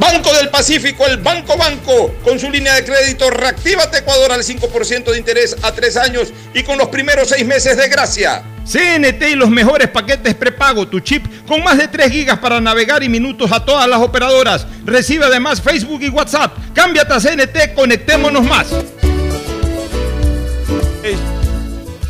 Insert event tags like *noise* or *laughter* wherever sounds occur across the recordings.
Banco del Pacífico, el Banco Banco, con su línea de crédito Reactívate Ecuador al 5% de interés a tres años y con los primeros seis meses de gracia. CNT y los mejores paquetes prepago, tu chip con más de 3 gigas para navegar y minutos a todas las operadoras. Recibe además Facebook y WhatsApp. Cámbiate a CNT, conectémonos más.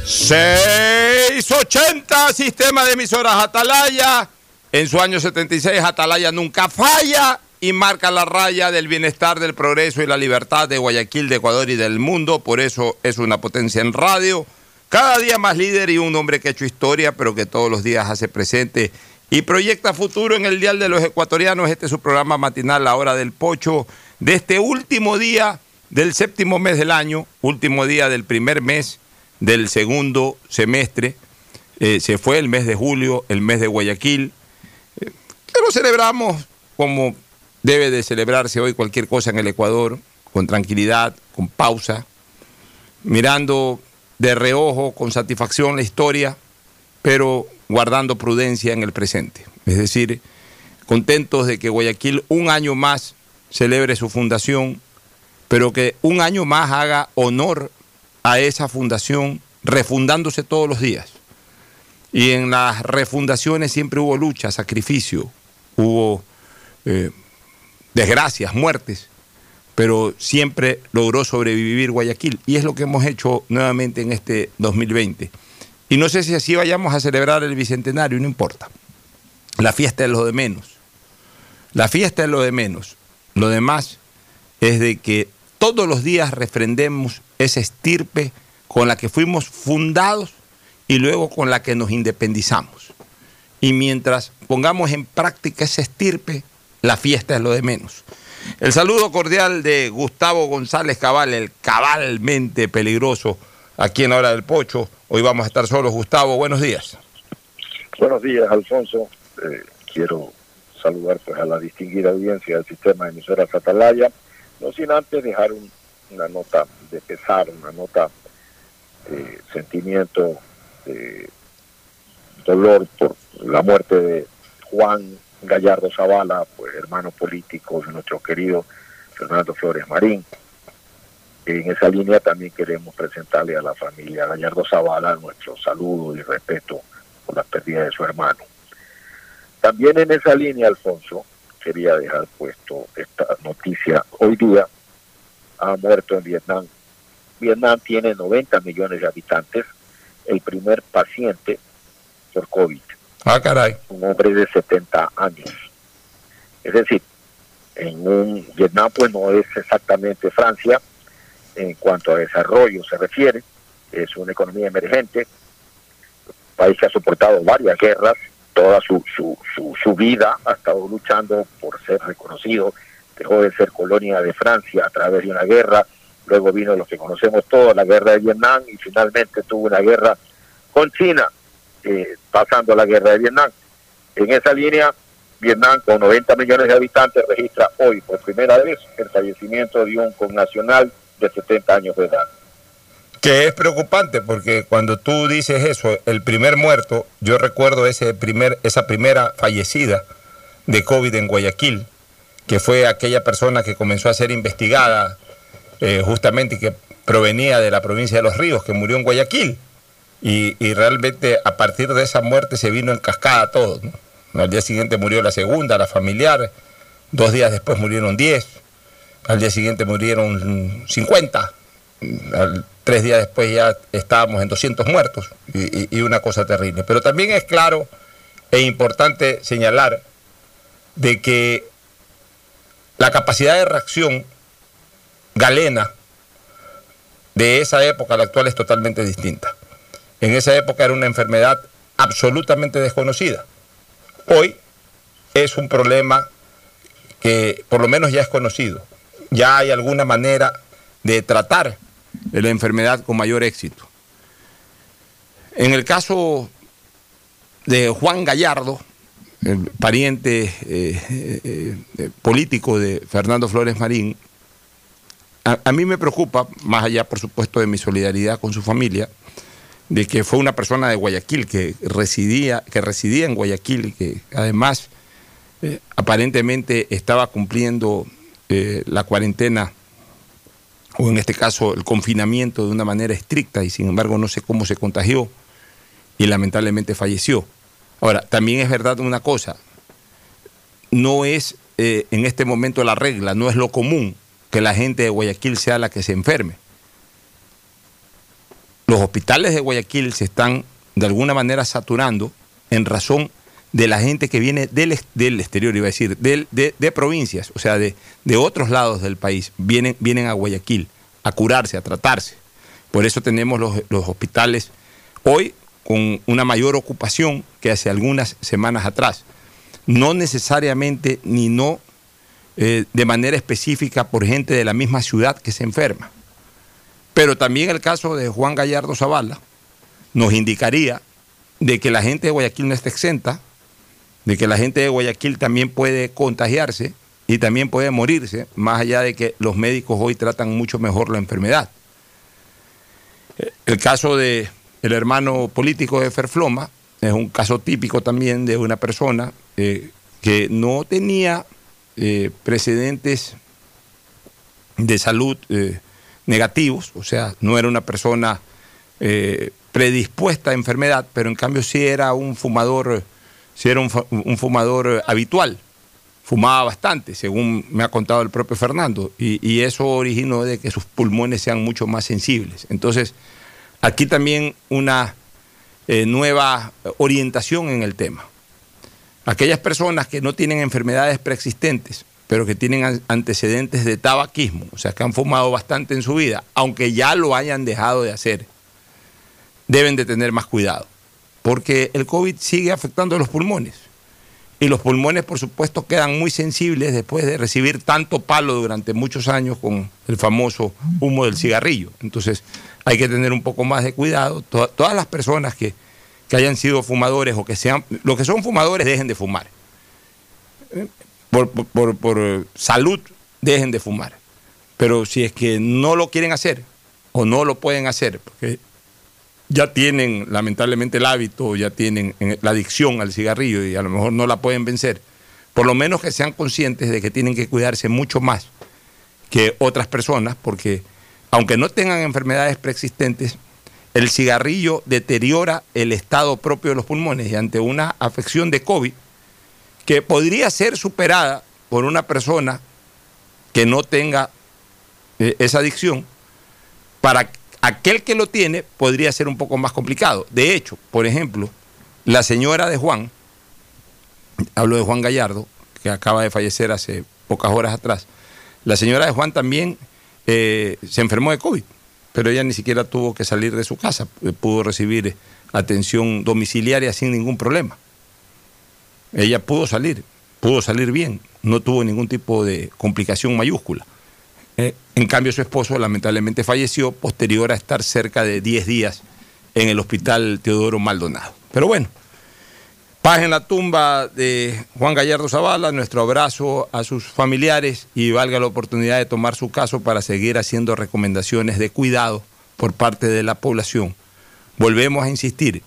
680, sistema de emisoras Atalaya. En su año 76, Atalaya nunca falla y marca la raya del bienestar, del progreso y la libertad de Guayaquil, de Ecuador y del mundo. Por eso es una potencia en radio. Cada día más líder y un hombre que ha hecho historia, pero que todos los días hace presente y proyecta futuro en el Dial de los Ecuatorianos. Este es su programa matinal, La Hora del Pocho, de este último día del séptimo mes del año, último día del primer mes del segundo semestre. Eh, se fue el mes de julio, el mes de Guayaquil. Eh, pero celebramos como Debe de celebrarse hoy cualquier cosa en el Ecuador con tranquilidad, con pausa, mirando de reojo, con satisfacción la historia, pero guardando prudencia en el presente. Es decir, contentos de que Guayaquil un año más celebre su fundación, pero que un año más haga honor a esa fundación, refundándose todos los días. Y en las refundaciones siempre hubo lucha, sacrificio, hubo eh, desgracias, muertes, pero siempre logró sobrevivir Guayaquil. Y es lo que hemos hecho nuevamente en este 2020. Y no sé si así vayamos a celebrar el Bicentenario, no importa. La fiesta es lo de menos. La fiesta es lo de menos. Lo demás es de que todos los días refrendemos esa estirpe con la que fuimos fundados y luego con la que nos independizamos. Y mientras pongamos en práctica esa estirpe, la fiesta es lo de menos. El saludo cordial de Gustavo González Cabal, el cabalmente peligroso aquí en hora del pocho. Hoy vamos a estar solos. Gustavo, buenos días. Buenos días, Alfonso. Eh, quiero saludar pues, a la distinguida audiencia del sistema de emisoras Atalaya, no sin antes dejar una nota de pesar, una nota de sentimiento de dolor por la muerte de Juan Gallardo Zavala, pues hermano político de nuestro querido Fernando Flores Marín. En esa línea también queremos presentarle a la familia Gallardo Zavala nuestro saludo y respeto por la pérdida de su hermano. También en esa línea, Alfonso, quería dejar puesto esta noticia. Hoy día ha muerto en Vietnam. Vietnam tiene 90 millones de habitantes, el primer paciente por COVID. Ah. Un hombre de 70 años. Es decir, en un Vietnam pues no es exactamente Francia en cuanto a desarrollo se refiere, es una economía emergente, un país que ha soportado varias guerras, toda su, su, su, su vida ha estado luchando por ser reconocido, dejó de ser colonia de Francia a través de una guerra, luego vino lo que conocemos todos, la guerra de Vietnam, y finalmente tuvo una guerra con China, eh, pasando la guerra de Vietnam. En esa línea, Vietnam, con 90 millones de habitantes, registra hoy por primera vez el fallecimiento de un connacional de 70 años de edad. Que es preocupante porque cuando tú dices eso, el primer muerto, yo recuerdo ese primer, esa primera fallecida de COVID en Guayaquil, que fue aquella persona que comenzó a ser investigada eh, justamente y que provenía de la provincia de Los Ríos, que murió en Guayaquil. Y, realmente a partir de esa muerte se vino en cascada todo. Al día siguiente murió la segunda, la familiar. Dos días después murieron 10. Al día siguiente murieron 50. tres días después ya estábamos en 200 muertos y, una cosa terrible. Pero también es claro e importante señalar de que la capacidad de reacción galena de esa época a la actual es totalmente distinta. En esa época era una enfermedad absolutamente desconocida. Hoy es un problema que por lo menos ya es conocido. Ya hay alguna manera de tratar la enfermedad con mayor éxito. En el caso de Juan Gallardo, el pariente eh, eh, eh, político de Fernando Flores Marín, a, a, mí me preocupa, más allá por supuesto de mi solidaridad con su familia, de que fue una persona de Guayaquil que residía, que residía en Guayaquil que además eh, aparentemente estaba cumpliendo eh, la cuarentena o en este caso el confinamiento de una manera estricta y sin embargo no sé cómo se contagió y lamentablemente falleció. Ahora, también es verdad una cosa, no es eh, en este momento la regla, no es lo común que la gente de Guayaquil sea la que se enferme los hospitales de Guayaquil se están de alguna manera saturando en razón de la gente que viene del, del exterior, iba a decir, de, de, provincias, o sea, de, de, otros lados del país, vienen, vienen a Guayaquil a curarse, a tratarse. Por eso tenemos los, los hospitales hoy con una mayor ocupación que hace algunas semanas atrás. No necesariamente ni no eh, de manera específica por gente de la misma ciudad que se enferma. Pero también el caso de Juan Gallardo Zavala nos indicaría de que la gente de Guayaquil no está exenta, de que la gente de Guayaquil también puede contagiarse y también puede morirse, más allá de que los médicos hoy tratan mucho mejor la enfermedad. El caso del el hermano político de Ferfloma es un caso típico también de una persona eh, que no tenía eh, precedentes de salud eh, negativos, o sea, no era una persona eh, predispuesta a enfermedad, pero en cambio sí era un fumador, sí era un, fumador habitual, fumaba bastante, según me ha contado el propio Fernando, y, eso originó de que sus pulmones sean mucho más sensibles. Entonces, aquí también una eh, nueva orientación en el tema. Aquellas personas que no tienen enfermedades preexistentes, pero que tienen antecedentes de tabaquismo, o sea, que han fumado bastante en su vida, aunque ya lo hayan dejado de hacer, deben de tener más cuidado, porque el COVID sigue afectando los pulmones. Y los pulmones, por supuesto, quedan muy sensibles después de recibir tanto palo durante muchos años con el famoso humo del cigarrillo. Entonces, hay que tener un poco más de cuidado. todas las personas que, que hayan sido fumadores o que sean, los que son fumadores, dejen de fumar por, por, salud dejen de fumar. Pero si es que no lo quieren hacer o no lo pueden hacer, porque ya tienen lamentablemente el hábito, ya tienen la adicción al cigarrillo y a lo mejor no la pueden vencer, por lo menos que sean conscientes de que tienen que cuidarse mucho más que otras personas, porque aunque no tengan enfermedades preexistentes, el cigarrillo deteriora el estado propio de los pulmones y ante una afección de COVID, que podría ser superada por una persona que no tenga eh, esa adicción, para aquel que lo tiene podría ser un poco más complicado. De hecho, por ejemplo, la señora de Juan, hablo de Juan Gallardo, que acaba de fallecer hace pocas horas atrás, la señora de Juan también eh, se enfermó de COVID, pero ella ni siquiera tuvo que salir de su casa, pudo recibir atención domiciliaria sin ningún problema. Ella pudo salir, pudo salir bien, no tuvo ningún tipo de complicación mayúscula. Eh, en cambio, su esposo lamentablemente falleció posterior a estar cerca de 10 días en el hospital Teodoro Maldonado. Pero bueno, paz en la tumba de Juan Gallardo Zavala, nuestro abrazo a sus familiares y valga la oportunidad de tomar su caso para seguir haciendo recomendaciones de cuidado por parte de la población. Volvemos a insistir,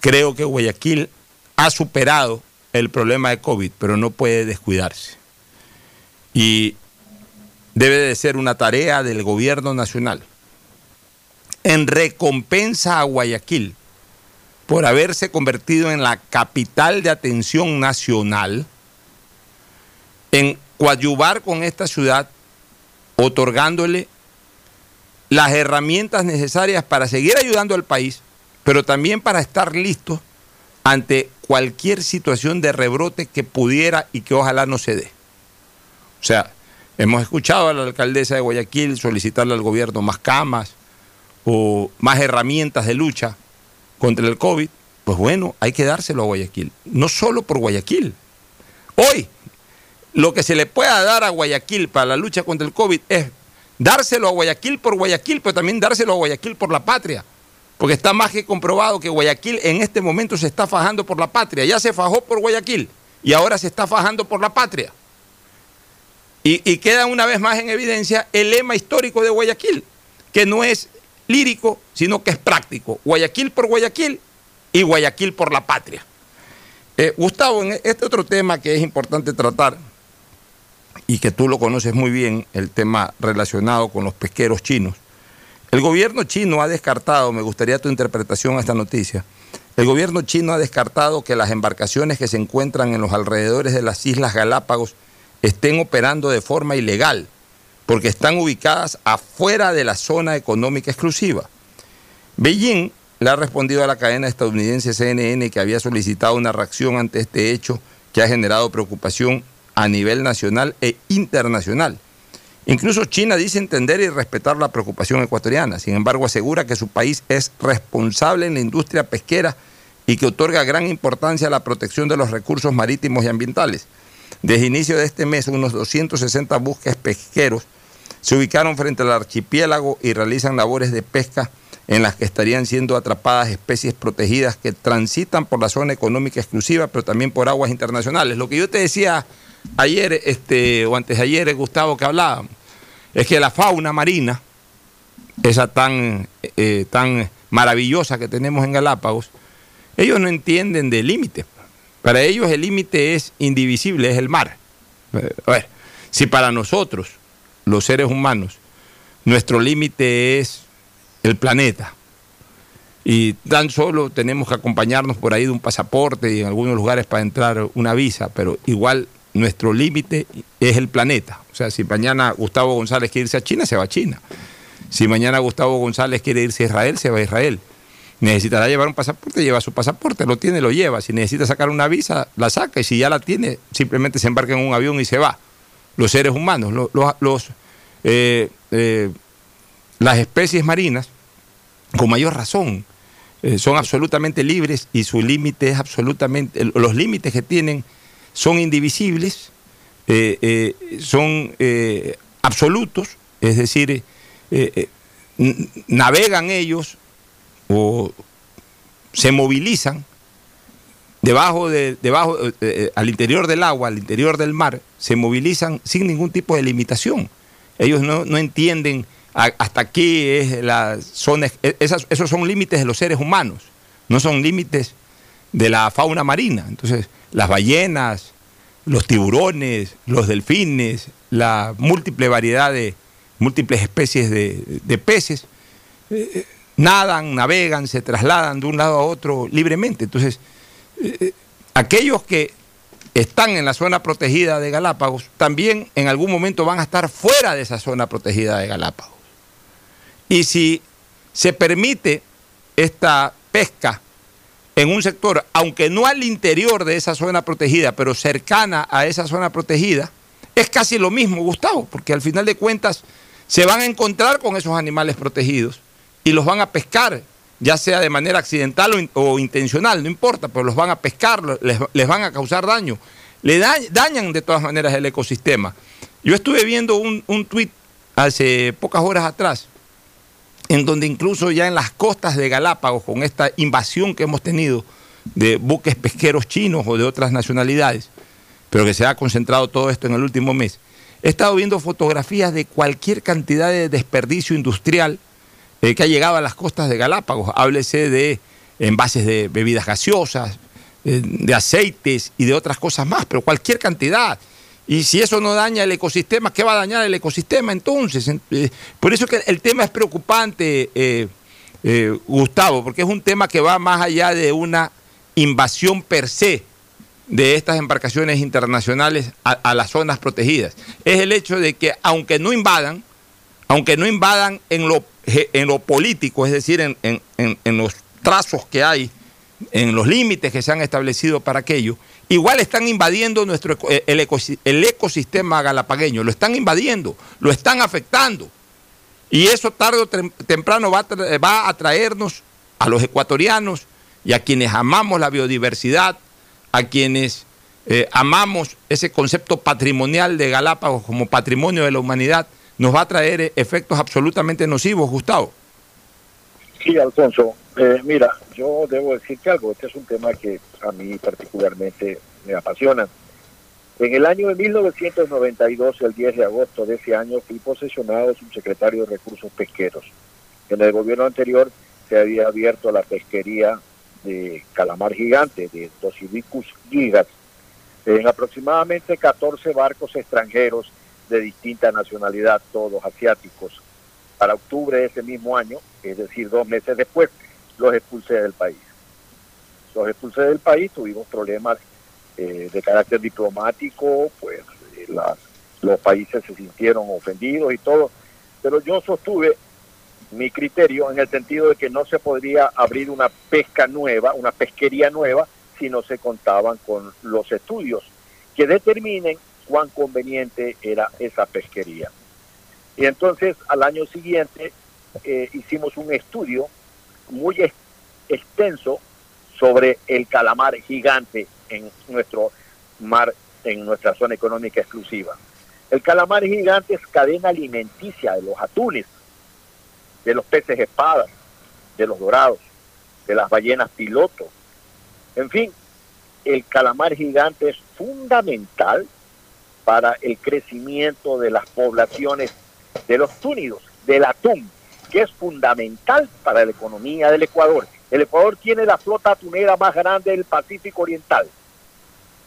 creo que Guayaquil ha superado el problema de COVID, pero no puede descuidarse. Y debe de ser una tarea del gobierno nacional en recompensa a Guayaquil por haberse convertido en la capital de atención nacional, en coadyuvar con esta ciudad, otorgándole las herramientas necesarias para seguir ayudando al país, pero también para estar listos ante cualquier situación de rebrote que pudiera y que ojalá no se dé. O sea, hemos escuchado a la alcaldesa de Guayaquil solicitarle al gobierno más camas o más herramientas de lucha contra el COVID. Pues bueno, hay que dárselo a Guayaquil. No solo por Guayaquil. Hoy, lo que se le pueda dar a Guayaquil para la lucha contra el COVID es dárselo a Guayaquil por Guayaquil, pero también dárselo a Guayaquil por la patria. Porque está más que comprobado que Guayaquil en este momento se está fajando por la patria. Ya se fajó por Guayaquil y ahora se está fajando por la patria. Y, queda una vez más en evidencia el lema histórico de Guayaquil, que no es lírico, sino que es práctico. Guayaquil por Guayaquil y Guayaquil por la patria. Eh, Gustavo, en este otro tema que es importante tratar y que tú lo conoces muy bien, el tema relacionado con los pesqueros chinos, el gobierno chino ha descartado, me gustaría tu interpretación a esta noticia, el gobierno chino ha descartado que las embarcaciones que se encuentran en los alrededores de las Islas Galápagos estén operando de forma ilegal, porque están ubicadas afuera de la zona económica exclusiva. Beijing le ha respondido a la cadena estadounidense CNN que había solicitado una reacción ante este hecho que ha generado preocupación a nivel nacional e internacional. Incluso China dice entender y respetar la preocupación ecuatoriana, sin embargo asegura que su país es responsable en la industria pesquera y que otorga gran importancia a la protección de los recursos marítimos y ambientales. Desde inicio de este mes, unos 260 buques pesqueros se ubicaron frente al archipiélago y realizan labores de pesca en las que estarían siendo atrapadas especies protegidas que transitan por la zona económica exclusiva, pero también por aguas internacionales. Lo que yo te decía ayer este, o antes de ayer, Gustavo, que hablábamos, es que la fauna marina, esa tan, eh, tan maravillosa que tenemos en Galápagos, ellos no entienden de límite. Para ellos el límite es indivisible, es el mar. A ver, si para nosotros, los seres humanos, nuestro límite es el planeta, y tan solo tenemos que acompañarnos por ahí de un pasaporte y en algunos lugares para entrar una visa, pero igual nuestro límite es el planeta. O sea, si mañana Gustavo González quiere irse a China, se va a China. Si mañana Gustavo González quiere irse a Israel, se va a Israel. Necesitará llevar un pasaporte, lleva su pasaporte, lo tiene, lo lleva. Si necesita sacar una visa, la saca y si ya la tiene, simplemente se embarca en un avión y se va. Los seres humanos, los, eh, eh, las especies marinas, con mayor razón, eh, son absolutamente libres y su límite es absolutamente, los límites que tienen son indivisibles, eh, eh, son eh, absolutos, es decir, navegan ellos o se movilizan debajo de, debajo, al interior del agua, al interior del mar, se movilizan sin ningún tipo de limitación. Ellos no, entienden hasta aquí es la zona, esos son límites de los seres humanos, no son límites de la fauna marina. Entonces, las ballenas, los tiburones, los delfines, la múltiple variedad de múltiples especies de, peces, eh, eh, nadan, navegan, se trasladan de un lado a otro libremente. Entonces, eh, aquellos que están en la zona protegida de Galápagos también en algún momento van a estar fuera de esa zona protegida de Galápagos. Y si se permite esta pesca en un sector, aunque no al interior de esa zona protegida, pero cercana a esa zona protegida, es casi lo mismo, Gustavo, porque al final de cuentas se van a encontrar con esos animales protegidos y los van a pescar, ya sea de manera accidental o, intencional, no importa, pero los van a pescar, les, van a causar daño, le dañan de todas maneras el ecosistema. Yo estuve viendo un, un tuit hace pocas horas atrás, en donde incluso ya en las costas de Galápagos, con esta invasión que hemos tenido de buques pesqueros chinos o de otras nacionalidades, pero que se ha concentrado todo esto en el último mes, he estado viendo fotografías de cualquier cantidad de desperdicio industrial eh, que ha llegado a las costas de Galápagos. Háblese de envases de bebidas gaseosas, eh, de aceites y de otras cosas más, pero cualquier cantidad. Y si eso no daña el ecosistema, ¿qué va a dañar el ecosistema entonces? Eh, por eso que el tema es preocupante, eh, Gustavo, porque es un tema que va más allá de una invasión per se de estas embarcaciones internacionales a, las zonas protegidas. Es el hecho de que aunque no invadan, aunque no invadan en lo, en lo político, es decir, en, en los trazos que hay en los límites que se han establecido para aquello, igual están invadiendo nuestro, eh, el, ecosistema galapagueño, lo están invadiendo, lo están afectando. Y eso tarde o temprano va a, va a traernos a los ecuatorianos y a quienes amamos la biodiversidad, a quienes eh, amamos ese concepto patrimonial de Galápagos como patrimonio de la humanidad, nos va a traer eh, efectos absolutamente nocivos, Gustavo. Sí, Alfonso. Eh, mira, yo debo decirte algo. Este es un tema que a mí particularmente me apasiona. En el año de 1992, el 10 de agosto de ese año, fui posesionado subsecretario de Recursos Pesqueros. En el gobierno anterior se había abierto la pesquería de calamar gigante, de Tosidicus gigas, en aproximadamente 14 barcos extranjeros de distinta nacionalidad, todos asiáticos. Para octubre de ese mismo año, es decir, dos meses después, los expulsé del país. Los expulsé del país, tuvimos problemas eh, de carácter diplomático, pues eh, los países se sintieron ofendidos y todo, pero yo sostuve mi criterio en el sentido de que no se podría abrir una pesca nueva, una pesquería nueva, si no se contaban con los estudios que determinen cuán conveniente era esa pesquería. Y entonces al año siguiente eh, hicimos un estudio muy extenso sobre el calamar gigante en nuestro mar, en nuestra zona económica exclusiva. El calamar gigante es cadena alimenticia de los atunes, de los peces espadas, de los dorados, de las ballenas piloto. En fin, el calamar gigante es fundamental para el crecimiento de las poblaciones de los túnidos, del atún, que es fundamental para la economía del Ecuador. El Ecuador tiene la flota atunera más grande del Pacífico Oriental.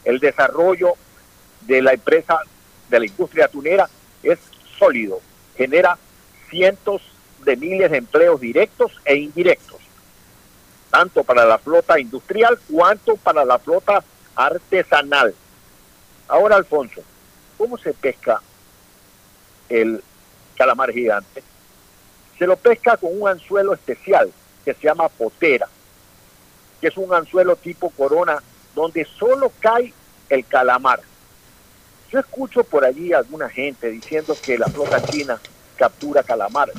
El desarrollo de la empresa, de la industria atunera, es sólido. Genera cientos de miles de empleos directos e indirectos, tanto para la flota industrial cuanto para la flota artesanal. Ahora, Alfonso, ¿cómo se pesca el calamar gigante, se lo pesca con un anzuelo especial que se llama potera, que es un anzuelo tipo corona donde solo cae el calamar. Yo escucho por allí a alguna gente diciendo que la flota china captura calamar.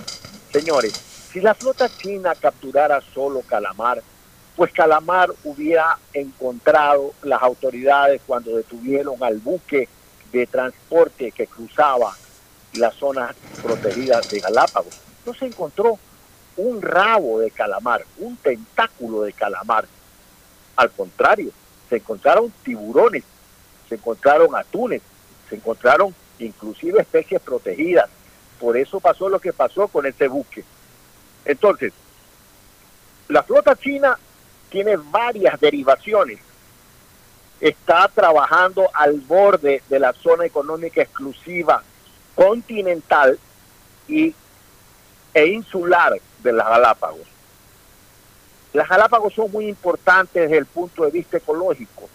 Señores, si la flota china capturara solo calamar, pues calamar hubiera encontrado las autoridades cuando detuvieron al buque de transporte que cruzaba las zonas protegidas de Galápagos. No se encontró un rabo de calamar, un tentáculo de calamar. Al contrario, se encontraron tiburones, se encontraron atunes, se encontraron inclusive especies protegidas. Por eso pasó lo que pasó con este buque. Entonces, la flota china tiene varias derivaciones. Está trabajando al borde de la zona económica exclusiva continental y, e insular de las Galápagos. Las Galápagos son muy importantes desde el punto de vista ecológico.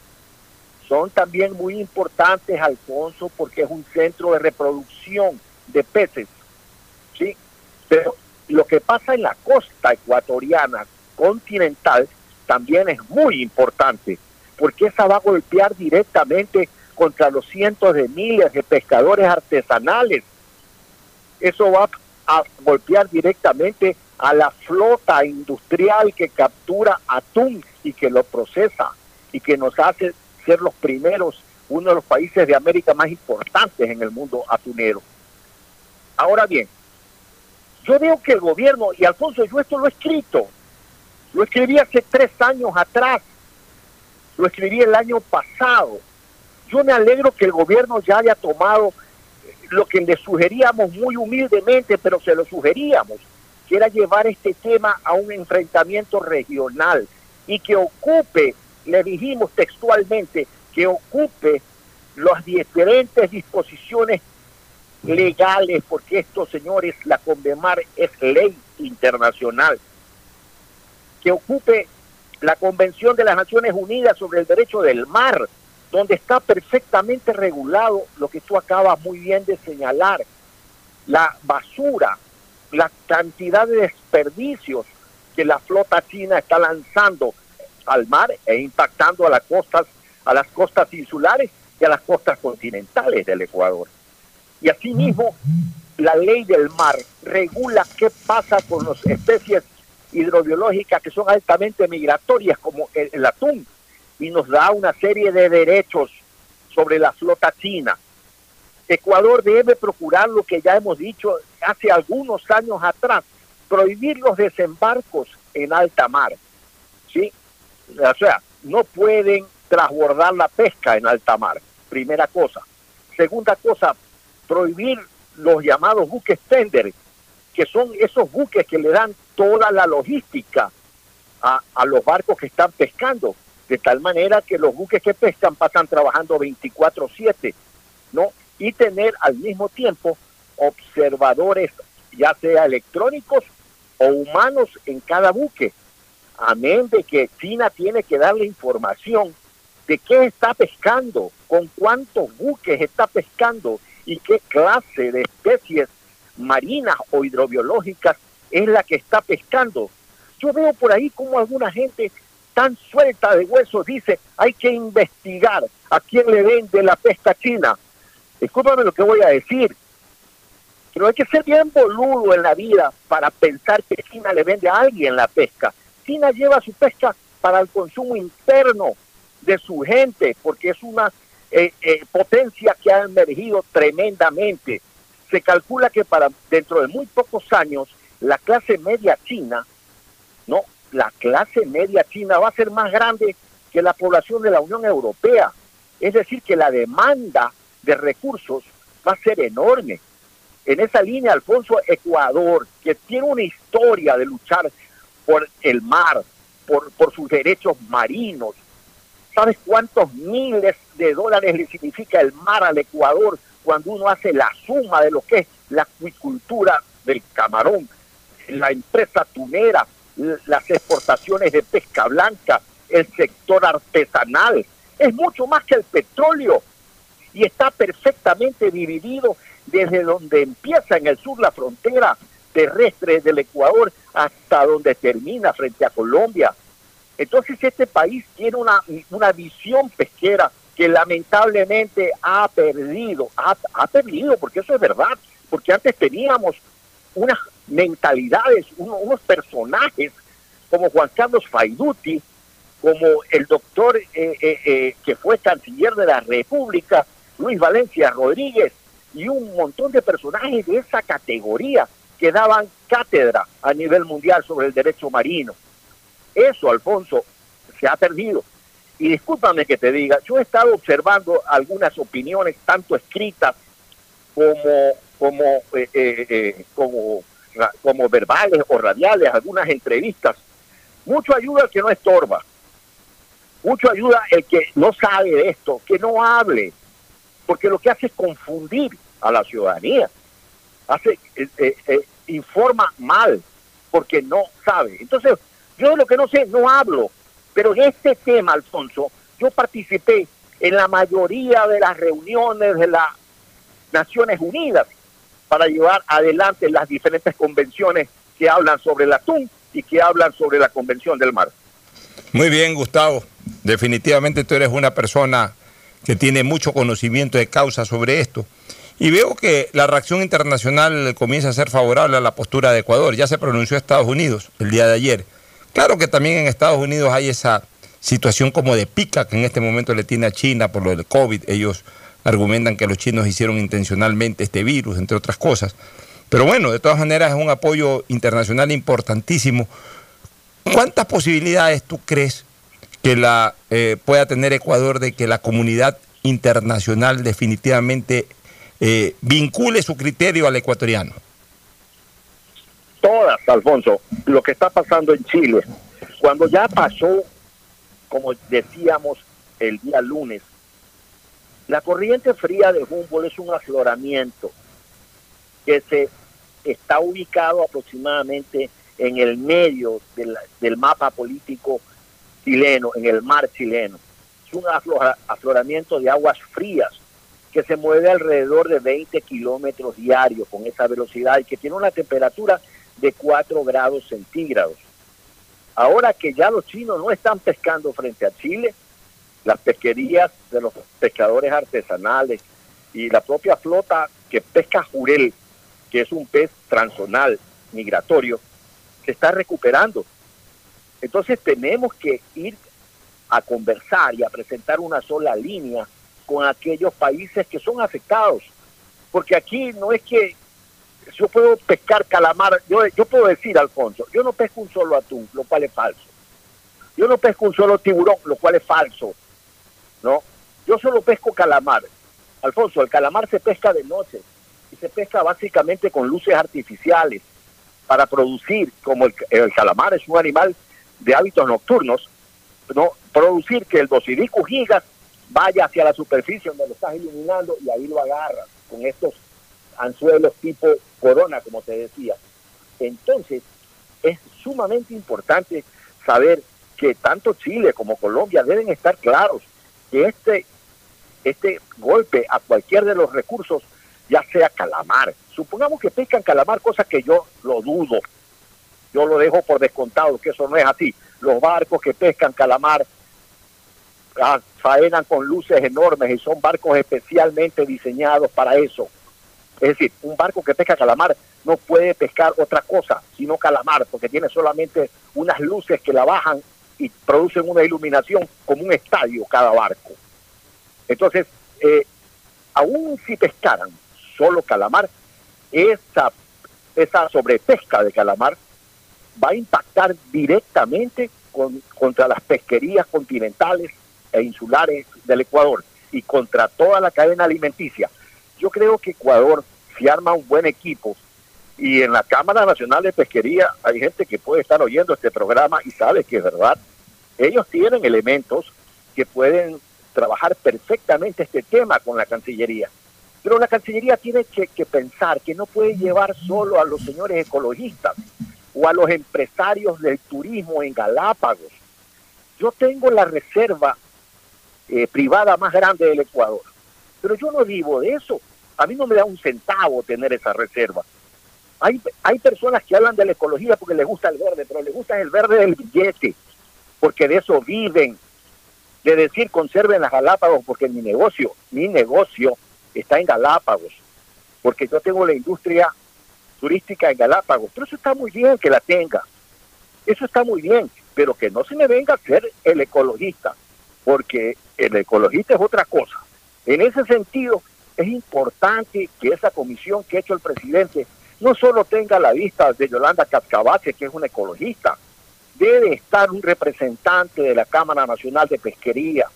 Son también muy importantes, Alfonso, porque es un centro de reproducción de peces. ¿sí? Pero lo que pasa en la costa ecuatoriana continental también es muy importante, porque esa va a golpear directamente contra los cientos de miles de pescadores artesanales. Eso va a golpear directamente a la flota industrial que captura atún y que lo procesa y que nos hace ser los primeros, uno de los países de América más importantes en el mundo atunero. Ahora bien, yo veo que el gobierno, y Alfonso, yo esto lo he escrito, lo escribí hace tres años atrás, lo escribí el año pasado. Yo me alegro que el gobierno ya haya tomado lo que le sugeríamos muy humildemente, pero se lo sugeríamos, que era llevar este tema a un enfrentamiento regional y que ocupe, le dijimos textualmente, que ocupe las diferentes disposiciones legales, porque esto, señores, la Condemar es ley internacional, que ocupe la Convención de las Naciones Unidas sobre el Derecho del Mar, donde está perfectamente regulado lo que tú acabas muy bien de señalar, la basura, la cantidad de desperdicios que la flota china está lanzando al mar e impactando a las costas, a las costas insulares y a las costas continentales del Ecuador. Y asimismo, la ley del mar regula qué pasa con las especies hidrobiológicas que son altamente migratorias, como el, atún, y nos da una serie de derechos sobre la flota china. Ecuador debe procurar lo que ya hemos dicho hace algunos años atrás, prohibir los desembarcos en alta mar. ¿sí? O sea, no pueden transbordar la pesca en alta mar, primera cosa. Segunda cosa, prohibir los llamados buques tender, que son esos buques que le dan toda la logística a, a los barcos que están pescando, de tal manera que los buques que pescan pasan trabajando 24/7, ¿no? Y tener al mismo tiempo observadores, ya sea electrónicos o humanos en cada buque, amén de que China tiene que darle información de qué está pescando, con cuántos buques está pescando y qué clase de especies marinas o hidrobiológicas es la que está pescando. Yo veo por ahí como alguna gente tan suelta de huesos dice, hay que investigar a quién le vende la pesca china. Escúchame lo que voy a decir. Pero hay que ser bien boludo en la vida para pensar que China le vende a alguien la pesca. China lleva su pesca para el consumo interno de su gente, porque es una eh, eh, potencia que ha emergido tremendamente. Se calcula que para dentro de muy pocos años la clase media china, no, la clase media china va a ser más grande que la población de la Unión Europea. Es decir, que la demanda de recursos va a ser enorme. En esa línea, Alfonso, Ecuador, que tiene una historia de luchar por el mar, por, por sus derechos marinos, ¿Sabes cuántos miles de dólares le significa el mar al Ecuador cuando uno hace la suma de lo que es la acuicultura del camarón, la empresa tunera, las exportaciones de pesca blanca, el sector artesanal? Es mucho más que el petróleo y está perfectamente dividido desde donde empieza en el sur la frontera terrestre del Ecuador hasta donde termina frente a Colombia entonces este país tiene una, una visión pesquera que lamentablemente ha perdido, ha, perdido, porque eso es verdad, porque antes teníamos unas mentalidades, unos personajes como Juan Carlos Faiduti, como el doctor eh, eh, eh, que fue canciller de la República, Luis Valencia Rodríguez, y un montón de personajes de esa categoría que daban cátedra a nivel mundial sobre el derecho marino. Eso, Alfonso, se ha perdido. Y discúlpame que te diga, yo he estado observando algunas opiniones, tanto escritas como, como, eh, eh, eh, como, como verbales o radiales, algunas entrevistas. Mucho ayuda el que no estorba. Mucho ayuda el que no sabe de esto, que no hable, porque lo que hace es confundir a la ciudadanía. Hace, informa mal, porque no sabe. Entonces, yo de lo que no sé no hablo, pero en este tema, Alfonso, yo participé en la mayoría de las reuniones de las Naciones Unidas para llevar adelante las diferentes convenciones que hablan sobre el atún y que hablan sobre la Convención del Mar. Muy bien, Gustavo. Definitivamente tú eres una persona que tiene mucho conocimiento de causa sobre esto. Y veo que la reacción internacional comienza a ser favorable a la postura de Ecuador. Ya se pronunció Estados Unidos el día de ayer. Claro que también en Estados Unidos hay esa situación como de pica que en este momento le tiene a China por lo del COVID. Ellos argumentan que los chinos hicieron intencionalmente este virus, entre otras cosas. Pero bueno, de todas maneras es un apoyo internacional importantísimo. ¿Cuántas posibilidades tú crees que la eh, pueda tener Ecuador de que la comunidad internacional definitivamente eh, vincule su criterio al ecuatoriano? Todas, Alfonso. Lo que está pasando en Chile, cuando ya pasó, como decíamos el día lunes, la corriente fría de Humboldt es un afloramiento que se está ubicado aproximadamente en el medio del, mapa político chileno, en el mar chileno. Es un afloramiento de aguas frías que se mueve alrededor de 20 kilómetros diarios con esa velocidad y que tiene una temperatura de 4 grados centígrados. Ahora que ya los chinos no están pescando frente a Chile, las pesquerías de los pescadores artesanales y la propia flota que pesca jurel, que es un pez transonal migratorio, se está recuperando. Entonces tenemos que ir a conversar y a presentar una sola línea con aquellos países que son afectados. Porque aquí no es que yo puedo pescar calamar, yo, yo puedo decir, Alfonso, yo no pesco un solo atún, lo cual es falso. Yo no pesco un solo tiburón, lo cual es falso. ¿No? Yo solo pesco calamar. Alfonso, el calamar se pesca de noche y se pesca básicamente con luces artificiales para producir, como el, calamar es un animal de hábitos nocturnos, ¿no? producir que el dosidicus gigas vaya hacia la superficie donde lo estás iluminando y ahí lo agarras con estos anzuelos tipo corona, como te decía. Entonces, es sumamente importante saber que tanto Chile como Colombia deben estar claros que este, este golpe a cualquier de los recursos, ya sea calamar, supongamos que pescan calamar, cosa que yo lo dudo, yo lo dejo por descontado, que eso no es así. Los barcos que pescan calamar ah, faenan con luces enormes y son barcos especialmente diseñados para eso. Es decir, un barco que pesca calamar no puede pescar otra cosa sino calamar, porque tiene solamente unas luces que la bajan y producen una iluminación como un estadio cada barco. Entonces, eh, aún si pescaran solo calamar, esa, esa sobrepesca de calamar va a impactar directamente con, contra las pesquerías continentales e insulares del Ecuador y contra toda la cadena alimenticia. Yo creo que Ecuador, si arma un buen equipo, y en la Cámara Nacional de Pesquería hay gente que puede estar oyendo este programa y sabe que es verdad, ellos tienen elementos que pueden trabajar perfectamente este tema con la Cancillería. Pero la Cancillería tiene que, pensar que no puede llevar solo a los señores ecologistas, o a los empresarios del turismo en Galápagos. Yo tengo la reserva eh, privada más grande del Ecuador, pero yo no vivo de eso. A mí no me da un centavo tener esa reserva. Hay, hay personas que hablan de la ecología porque les gusta el verde, pero les gusta el verde del billete, porque de eso viven. De decir conserven las Galápagos, porque mi negocio, mi negocio está en Galápagos, porque yo tengo la industria turística en Galápagos. Pero eso está muy bien que la tenga. Eso está muy bien, pero que no se me venga a ser el ecologista, porque el ecologista es otra cosa. En ese sentido, es importante que esa comisión que ha hecho el presidente no solo tenga la vista de Yolanda Cascabache, que es una ecologista, debe estar un representante de la Cámara Nacional de Pesquería,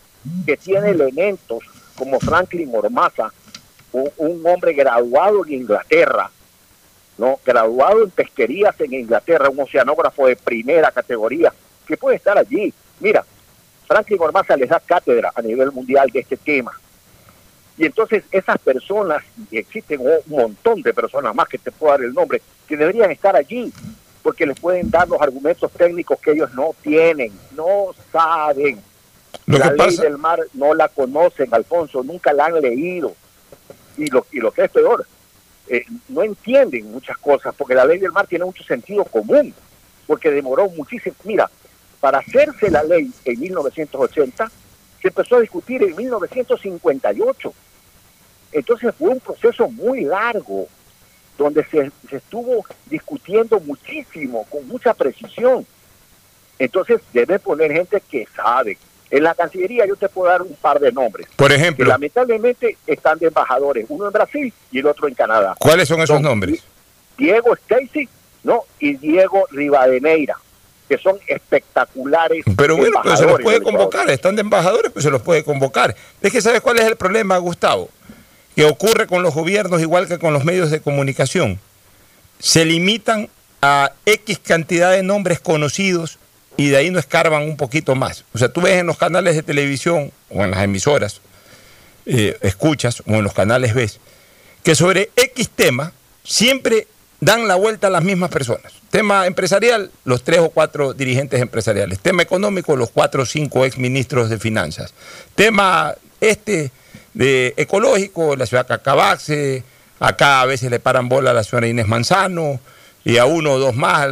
que tiene elementos como Franklin Mormaza, un hombre graduado en Inglaterra, ¿no? graduado en pesquerías en Inglaterra, un oceanógrafo de primera categoría, que puede estar allí. Mira, Franklin Ormaza les da cátedra a nivel mundial de este tema. Y entonces esas personas, y existen un montón de personas más que te puedo dar el nombre, que deberían estar allí, porque les pueden dar los argumentos técnicos que ellos no tienen, no saben. la ley del mar no la conocen, Alfonso, nunca la han leído. Y lo, y lo que es peor, eh, no entienden muchas cosas, porque la ley del mar tiene mucho sentido común, porque demoró muchísimo. Mira, para hacerse la ley en 1980, se empezó a discutir en 1958. Entonces fue un proceso muy largo, donde se, se estuvo discutiendo muchísimo, con mucha precisión. Entonces debe poner gente que sabe, en la Cancillería yo te puedo dar un par de nombres. Por ejemplo. lamentablemente están de embajadores, uno en Brasil y el otro en Canadá. ¿Cuáles son esos nombres? Diego Stacy, ¿no? Y Diego Rivadeneira, que son espectaculares. Pero bueno, pero se los puede convocar, están de embajadores, pues se los puede convocar. Es que sabes cuál es el problema, Gustavo, que ocurre con los gobiernos igual que con los medios de comunicación. Se limitan a X cantidad de nombres conocidos y de ahí no escarban un poquito más. O sea, tú ves en los canales de televisión o en las emisoras, eh, escuchas o en los canales ves, que sobre X tema siempre dan la vuelta a las mismas personas. Tema empresarial, los tres o cuatro dirigentes empresariales. Tema económico, los cuatro o cinco ex ministros de finanzas. Tema este de ecológico, la ciudad Cacabaxe, acá a veces le paran bola a la señora Inés Manzano, y a uno o dos más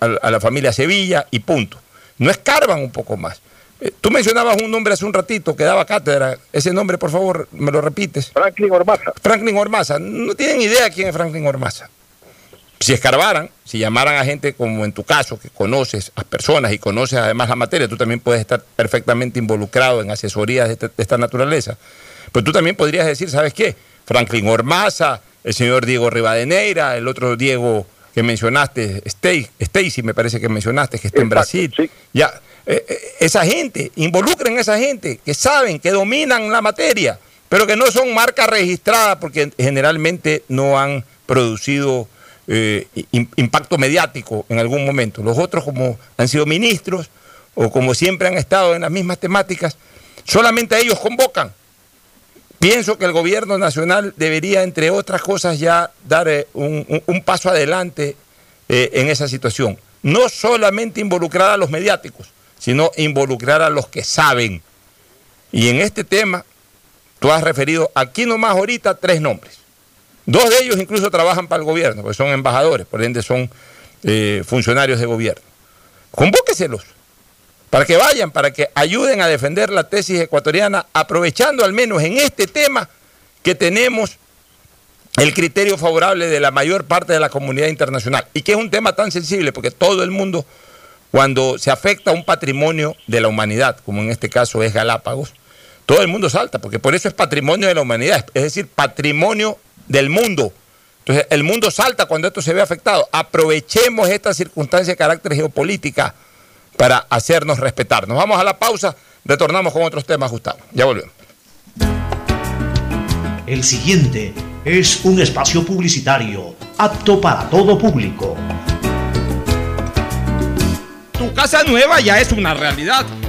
a la familia Sevilla y punto. No escarban un poco más. Eh, tú mencionabas un nombre hace un ratito que daba cátedra. Ese nombre, por favor, me lo repites. Franklin Ormaza. Franklin Ormaza. No tienen idea quién es Franklin Ormaza. Si escarbaran, si llamaran a gente como en tu caso, que conoces a personas y conoces además la materia, tú también puedes estar perfectamente involucrado en asesorías de esta, de esta naturaleza. Pero tú también podrías decir, ¿sabes qué? Franklin Ormaza, el señor Diego Rivadeneira, el otro Diego que mencionaste, Stacy, me parece que mencionaste, que está en Brasil. Ya, eh, eh, esa gente, involucren a esa gente que saben, que dominan la materia, pero que no son marcas registradas porque generalmente no han producido eh, impacto mediático en algún momento. Los otros, como han sido ministros o como siempre han estado en las mismas temáticas, solamente ellos convocan Pienso que el gobierno nacional debería, entre otras cosas, ya dar eh, un, paso adelante eh, en esa situación. No solamente involucrar a los mediáticos, sino involucrar a los que saben. Y en este tema, tú has referido aquí nomás ahorita tres nombres. Dos de ellos incluso trabajan para el gobierno, porque son embajadores, por ende son eh, funcionarios de gobierno. Convóqueselos para que vayan, para que ayuden a defender la tesis ecuatoriana, aprovechando al menos en este tema que tenemos el criterio favorable de la mayor parte de la comunidad internacional y que es un tema tan sensible porque todo el mundo, cuando se afecta a un patrimonio de la humanidad, como en este caso es Galápagos, todo el mundo salta, porque por eso es patrimonio de la humanidad, es decir, patrimonio del mundo. Entonces, el mundo salta cuando esto se ve afectado. Aprovechemos esta circunstancia de carácter geopolítica para hacernos respetar. Nos vamos a la pausa, retornamos con otros temas, Gustavo. Ya volvemos. El siguiente es un espacio publicitario apto para todo público. Tu casa nueva ya es una realidad.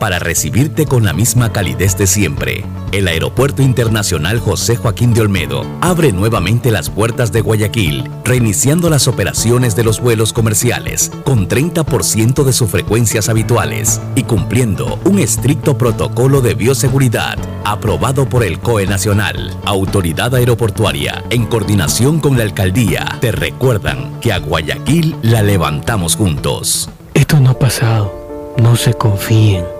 para recibirte con la misma calidez de siempre. El Aeropuerto Internacional José Joaquín de Olmedo abre nuevamente las puertas de Guayaquil, reiniciando las operaciones de los vuelos comerciales con 30% de sus frecuencias habituales y cumpliendo un estricto protocolo de bioseguridad aprobado por el COE Nacional, Autoridad Aeroportuaria, en coordinación con la Alcaldía. Te recuerdan que a Guayaquil la levantamos juntos. Esto no ha pasado. No se confíen.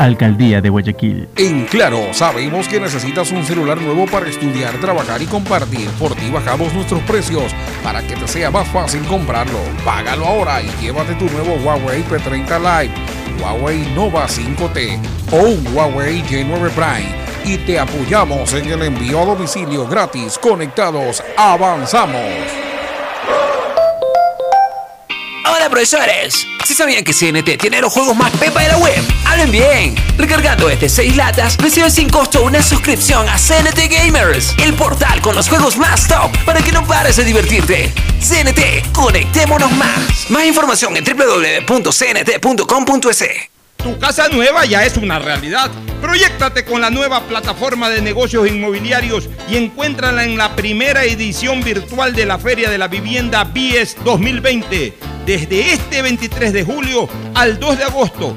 Alcaldía de Guayaquil. En Claro, sabemos que necesitas un celular nuevo para estudiar, trabajar y compartir. Por ti bajamos nuestros precios para que te sea más fácil comprarlo. Págalo ahora y llévate tu nuevo Huawei P30 Lite, Huawei Nova 5T o un Huawei J9 Prime. Y te apoyamos en el envío a domicilio gratis. Conectados, avanzamos. Hola profesores, ¿sí sabían que CNT tiene los juegos más pepa de la web? ¡Hablen bien! Recargando este 6 latas, recibes sin costo una suscripción a CNT Gamers, el portal con los juegos más top para que no pares de divertirte. CNT, conectémonos más. Más información en www.cnt.com.es. Tu casa nueva ya es una realidad. Proyectate con la nueva plataforma de negocios inmobiliarios y encuéntrala en la primera edición virtual de la Feria de la Vivienda BIES 2020 desde este 23 de julio al 2 de agosto.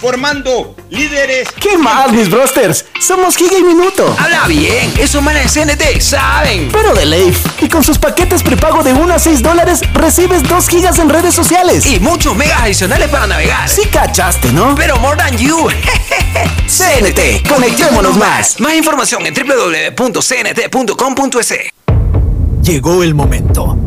formando líderes. ¿Qué más, mis brosters? Somos Giga y Minuto. Habla bien, esos manes de CNT saben. Pero de Leif. Y con sus paquetes prepago de 1 a 6 dólares, recibes 2 gigas en redes sociales. Y muchos megas adicionales para navegar. Sí cachaste, ¿no? Pero more than you. *laughs* CNT, conectémonos más. Más información en www.cnt.com.es. Llegó el momento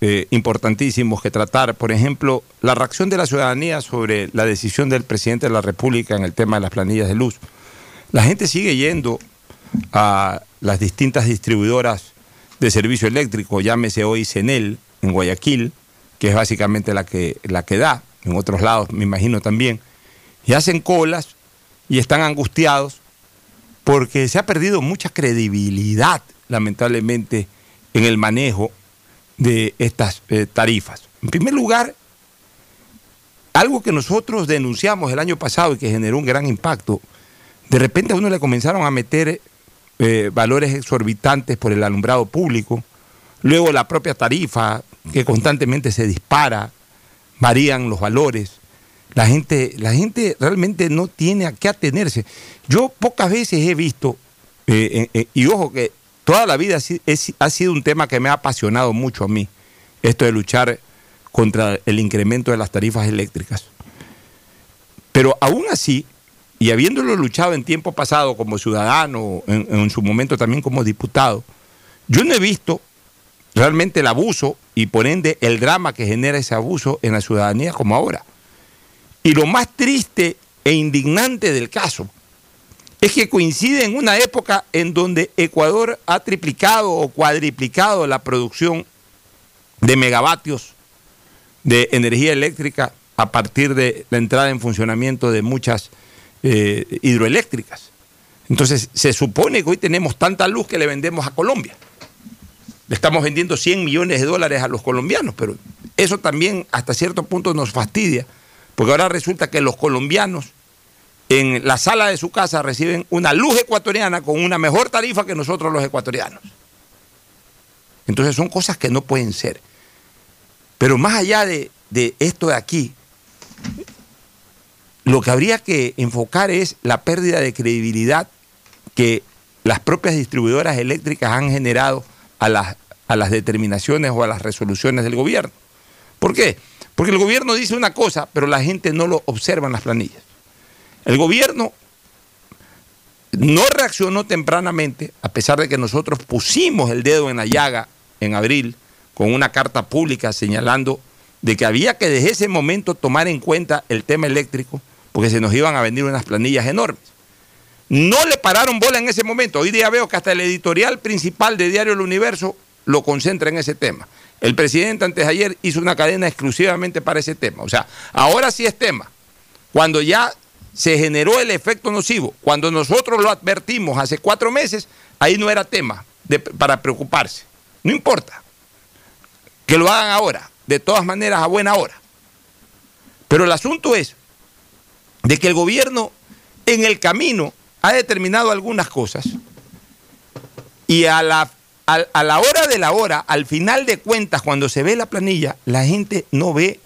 eh, importantísimos que tratar. Por ejemplo, la reacción de la ciudadanía sobre la decisión del presidente de la República en el tema de las planillas de luz. La gente sigue yendo a las distintas distribuidoras de servicio eléctrico, llámese hoy CENEL en Guayaquil, que es básicamente la que, la que da, en otros lados me imagino también, y hacen colas y están angustiados porque se ha perdido mucha credibilidad, lamentablemente, en el manejo de estas eh, tarifas. En primer lugar, algo que nosotros denunciamos el año pasado y que generó un gran impacto, de repente a uno le comenzaron a meter eh, valores exorbitantes por el alumbrado público, luego la propia tarifa que constantemente se dispara, varían los valores, La gente, la gente realmente no tiene a qué atenerse. Yo pocas veces he visto, eh, y ojo que toda la vida ha sido un tema que me ha apasionado mucho a mí, esto de luchar contra el incremento de las tarifas eléctricas. Pero aún así, y habiéndolo luchado en tiempo pasado como ciudadano, en, en su momento también como diputado, yo no he visto realmente el abuso y por ende el drama que genera ese abuso en la ciudadanía como ahora. Y lo más triste e indignante del caso es que coincide en una época en donde Ecuador ha triplicado o cuadriplicado la producción de megavatios de energía eléctrica a partir de la entrada en funcionamiento de muchas eh, hidroeléctricas. Entonces, se supone que hoy tenemos tanta luz que le vendemos a Colombia. Le estamos vendiendo 100 millones de dólares a los colombianos, pero eso también hasta cierto punto nos fastidia, porque ahora resulta que los colombianos en la sala de su casa reciben una luz ecuatoriana con una mejor tarifa que nosotros los ecuatorianos. Entonces son cosas que no pueden ser. Pero más allá de, de esto de aquí, lo que habría que enfocar es la pérdida de credibilidad que las propias distribuidoras eléctricas han generado a las, a las determinaciones o a las resoluciones del gobierno. ¿Por qué? Porque el gobierno dice una cosa, pero la gente no lo observa en las planillas. El gobierno no reaccionó tempranamente, a pesar de que nosotros pusimos el dedo en la llaga en abril con una carta pública señalando de que había que desde ese momento tomar en cuenta el tema eléctrico, porque se nos iban a venir unas planillas enormes. No le pararon bola en ese momento. Hoy día veo que hasta el editorial principal de Diario El Universo lo concentra en ese tema. El presidente antes de ayer hizo una cadena exclusivamente para ese tema. O sea, ahora sí es tema. Cuando ya se generó el efecto nocivo, cuando nosotros lo advertimos hace cuatro meses, ahí no era tema para preocuparse. No importa. Que lo hagan ahora. De todas maneras, a buena hora. Pero el asunto es de que el gobierno en el camino ha determinado algunas cosas y a la, a, la hora de la hora, al final de cuentas, cuando se ve la planilla, la gente no ve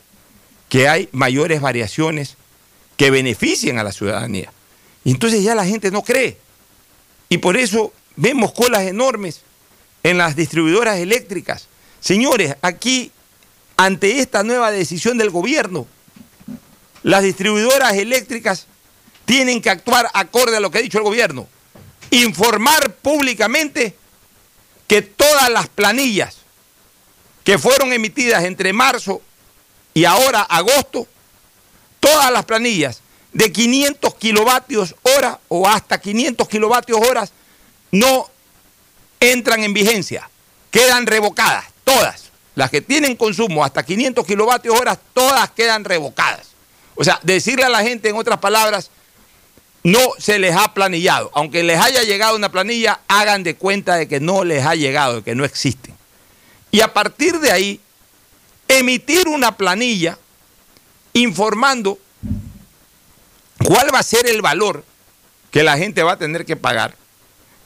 que hay mayores variaciones que beneficien a la ciudadanía. Y entonces ya la gente no cree. Y por eso vemos colas enormes en las distribuidoras eléctricas. Señores, aquí, ante esta nueva decisión del gobierno, las distribuidoras eléctricas tienen que actuar acorde a lo que ha dicho el gobierno. Informar públicamente que todas las planillas que fueron emitidas entre marzo y ahora agosto, todas las planillas de 500 kilovatios hora o hasta 500 kilovatios horas no entran en vigencia, quedan revocadas, todas. Las que tienen consumo hasta 500 kilovatios horas, todas quedan revocadas. O sea, decirle a la gente, en otras palabras, no se les ha planillado. Aunque les haya llegado una planilla, hagan de cuenta de que no les ha llegado, de que no existen. Y a partir de ahí, emitir una planilla informando cuál va a ser el valor que la gente va a tener que pagar,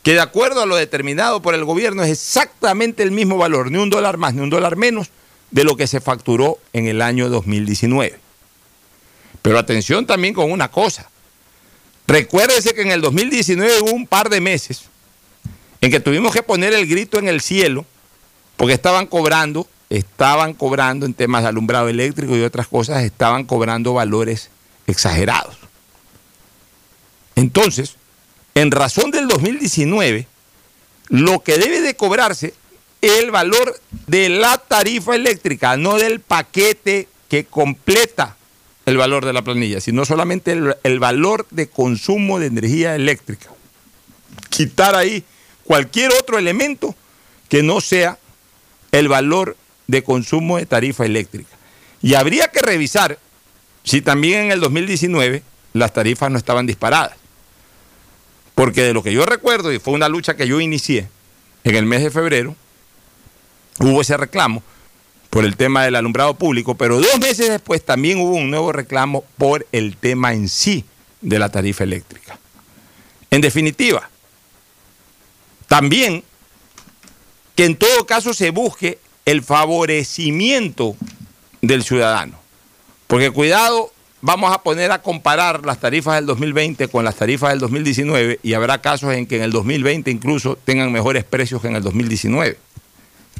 que de acuerdo a lo determinado por el gobierno es exactamente el mismo valor, ni un dólar más ni un dólar menos de lo que se facturó en el año 2019. Pero atención también con una cosa. Recuérdese que en el 2019 hubo un par de meses en que tuvimos que poner el grito en el cielo porque estaban cobrando, estaban cobrando en temas de alumbrado eléctrico y otras cosas, estaban cobrando valores exagerados. Entonces, en razón del 2019, lo que debe de cobrarse es el valor de la tarifa eléctrica, no del paquete que completa el valor de la planilla, sino solamente el, valor de consumo de energía eléctrica. Quitar ahí cualquier otro elemento que no sea el valor de consumo de tarifa eléctrica. Y habría que revisar si también en el 2019 las tarifas no estaban disparadas. Porque de lo que yo recuerdo, y fue una lucha que yo inicié en el mes de febrero, hubo ese reclamo por el tema del alumbrado público, pero dos meses después también hubo un nuevo reclamo por el tema en sí de la tarifa eléctrica. En definitiva, también que en todo caso se busque el favorecimiento del ciudadano. Porque cuidado vamos a poner a comparar las tarifas del 2020 con las tarifas del 2019 y habrá casos en que en el 2020 incluso tengan mejores precios que en el 2019.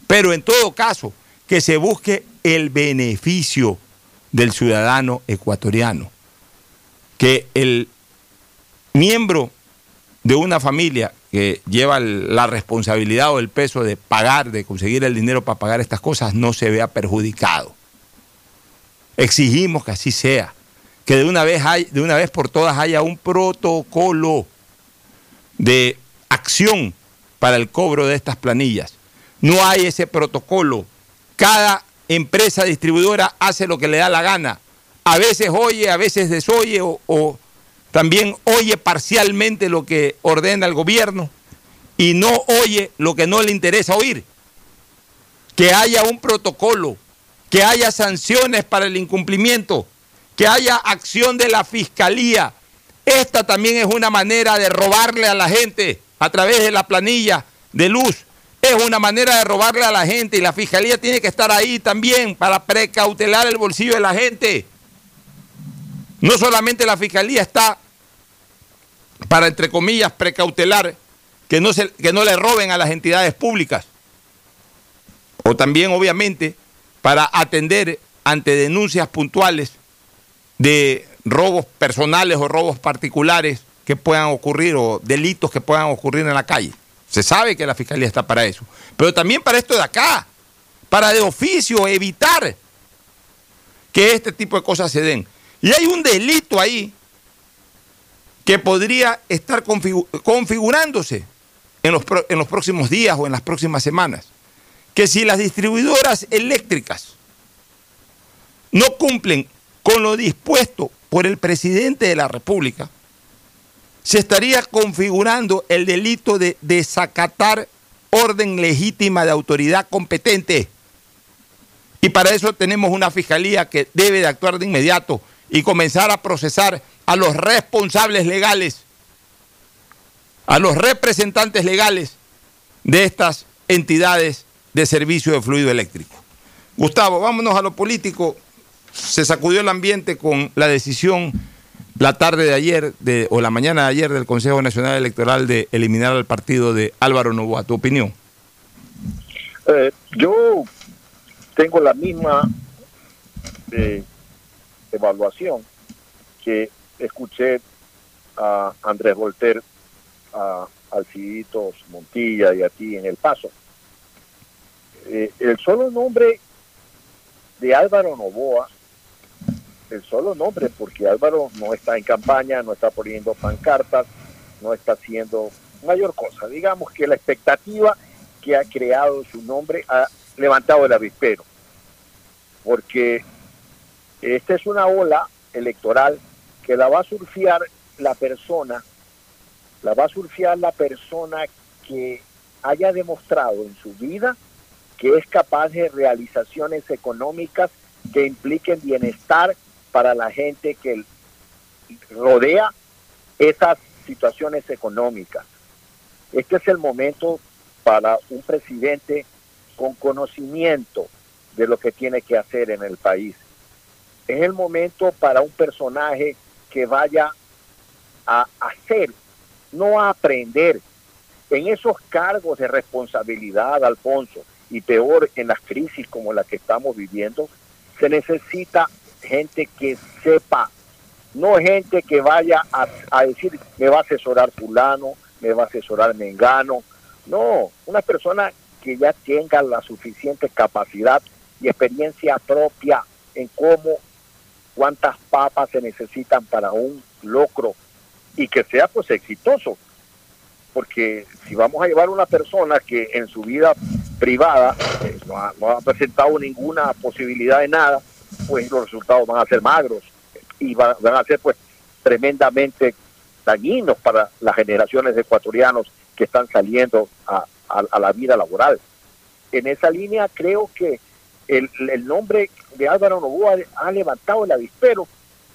Pero en todo caso, que se busque el beneficio del ciudadano ecuatoriano. Que el miembro de una familia que lleva la responsabilidad o el peso de pagar, de conseguir el dinero para pagar estas cosas, no se vea perjudicado. Exigimos que así sea, que de una vez, hay, de una vez por todas haya un protocolo de acción para el cobro de estas planillas. No hay ese protocolo. Cada empresa distribuidora hace lo que le da la gana. A veces oye, a veces desoye o, o también oye parcialmente lo que ordena el gobierno y no oye lo que no le interesa oír. Que haya un protocolo, que haya sanciones para el incumplimiento, que haya acción de la fiscalía. Esta también es una manera de robarle a la gente a través de la planilla de luz. Es una manera de robarle a la gente y la fiscalía tiene que estar ahí también para precautelar el bolsillo de la gente. No solamente la fiscalía está para, entre comillas, precautelar que no, se, que no le roben a las entidades públicas. O también, obviamente, para atender ante denuncias puntuales de robos personales o robos particulares que puedan ocurrir o delitos que puedan ocurrir en la calle. Se sabe que la fiscalía está para eso. Pero también para esto de acá, para de oficio evitar que este tipo de cosas se den. Y hay un delito ahí que podría estar configurándose en los, en los próximos días o en las próximas semanas. Que si las distribuidoras eléctricas no cumplen con lo dispuesto por el presidente de la República, se estaría configurando el delito de desacatar orden legítima de autoridad competente. Y para eso tenemos una fiscalía que debe de actuar de inmediato y comenzar a procesar a los responsables legales, a los representantes legales de estas entidades de servicio de fluido eléctrico. Gustavo, vámonos a lo político. Se sacudió el ambiente con la decisión la tarde de ayer de, o la mañana de ayer del Consejo Nacional Electoral de eliminar al partido de Álvaro Novoa. ¿Tu opinión? Eh, yo tengo la misma eh, evaluación que escuché a Andrés Volter, a Alciditos Montilla y a ti en El Paso. Eh, el solo nombre de Álvaro Novoa el solo nombre, porque Álvaro no está en campaña, no está poniendo pancartas, no está haciendo mayor cosa. Digamos que la expectativa que ha creado su nombre ha levantado el avispero, porque esta es una ola electoral que la va a surfear la persona, la va a surfear la persona que haya demostrado en su vida que es capaz de realizaciones económicas que impliquen bienestar para la gente que rodea esas situaciones económicas. Este es el momento para un presidente con conocimiento de lo que tiene que hacer en el país. Es el momento para un personaje que vaya a hacer, no a aprender. En esos cargos de responsabilidad, Alfonso, y peor en las crisis como la que estamos viviendo, se necesita gente que sepa, no gente que vaya a, decir, me va a asesorar fulano, me va a asesorar mengano, no, una persona que ya tenga la suficiente capacidad y experiencia propia en cómo, cuántas papas se necesitan para un locro y que sea pues exitoso. Porque si vamos a llevar una persona que en su vida privada eh, no, ha, no ha presentado ninguna posibilidad de nada, pues los resultados van a ser magros y van, a ser pues tremendamente dañinos para las generaciones de ecuatorianos que están saliendo a, la vida laboral. En esa línea creo que el, nombre de Álvaro Novoa ha levantado el avispero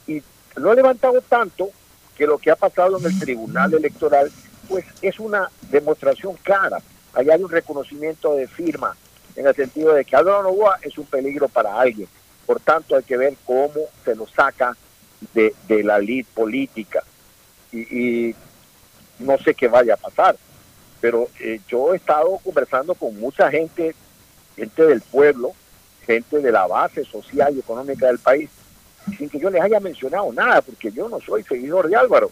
y lo ha levantado tanto que lo que ha pasado en el Tribunal Electoral pues es una demostración clara. Allá hay un reconocimiento de firma en el sentido de que Álvaro Novoa es un peligro para alguien por tanto, hay que ver cómo se lo saca de, de la lid política. Y, y no sé qué vaya a pasar, pero eh, yo he estado conversando con mucha gente, gente del pueblo, gente de la base social y económica del país, sin que yo les haya mencionado nada, porque yo no soy seguidor de Álvaro.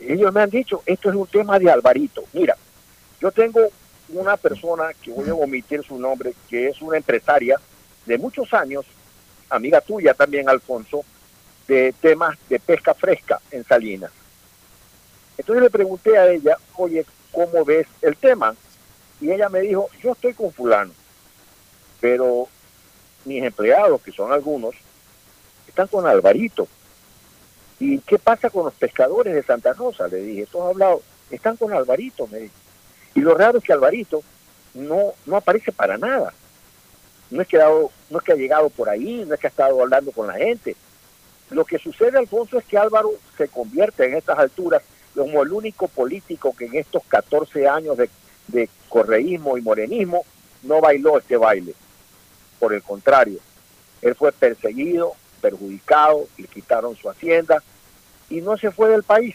Ellos me han dicho, esto es un tema de Alvarito. Mira, yo tengo una persona que voy a omitir su nombre, que es una empresaria de muchos años, amiga tuya también, Alfonso, de temas de pesca fresca en Salinas. Entonces le pregunté a ella, oye, ¿cómo ves el tema? Y ella me dijo, yo estoy con fulano, pero mis empleados, que son algunos, están con Alvarito. ¿Y qué pasa con los pescadores de Santa Rosa? Le dije, todos hablado, están con Alvarito, me dijo. Y lo raro es que Alvarito no, no aparece para nada. No es, que no es que ha llegado por ahí, no es que ha estado hablando con la gente. Lo que sucede, Alfonso, es que Álvaro se convierte en estas alturas como el único político que en estos 14 años de, de correísmo y morenismo no bailó este baile. Por el contrario, él fue perseguido, perjudicado, le quitaron su hacienda y no se fue del país.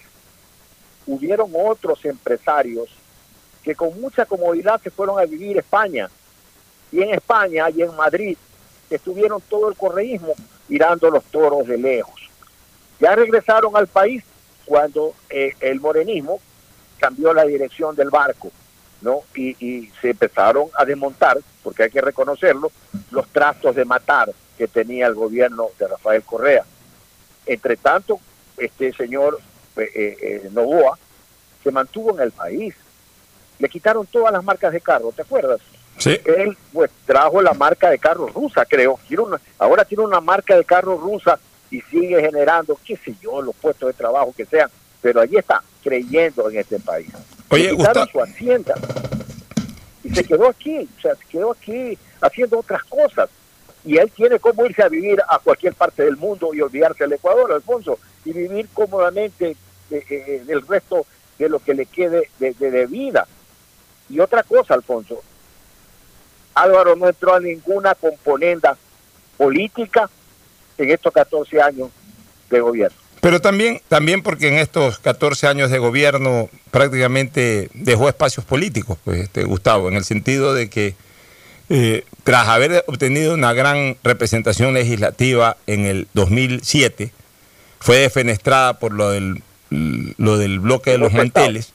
Hubieron otros empresarios que con mucha comodidad se fueron a vivir España. Y en España y en Madrid estuvieron todo el correísmo mirando los toros de lejos. Ya regresaron al país cuando eh, el morenismo cambió la dirección del barco, ¿no? Y, y, se empezaron a desmontar, porque hay que reconocerlo, los trastos de matar que tenía el gobierno de Rafael Correa. Entre tanto, este señor eh, eh, Novoa se mantuvo en el país. Le quitaron todas las marcas de carro, ¿te acuerdas? Sí. Él pues trajo la marca de carro rusa, creo. Tiene una, ahora tiene una marca de carro rusa y sigue generando, qué sé yo, los puestos de trabajo que sean, pero allí está, creyendo en este país. Oye, Le quitaron su hacienda y se quedó aquí, o sea, se quedó aquí haciendo otras cosas. Y él tiene cómo irse a vivir a cualquier parte del mundo y olvidarse del Ecuador, Alfonso, y vivir cómodamente eh, eh, el resto de lo que le quede de, de, de vida. Y otra cosa, Alfonso, Álvaro no entró a ninguna componenda política en estos 14 años de gobierno. Pero también, también porque en estos 14 años de gobierno prácticamente dejó espacios políticos, pues, este, Gustavo, en el sentido de que eh, tras haber obtenido una gran representación legislativa en el 2007, fue defenestrada por lo del, lo del bloque de los manteles,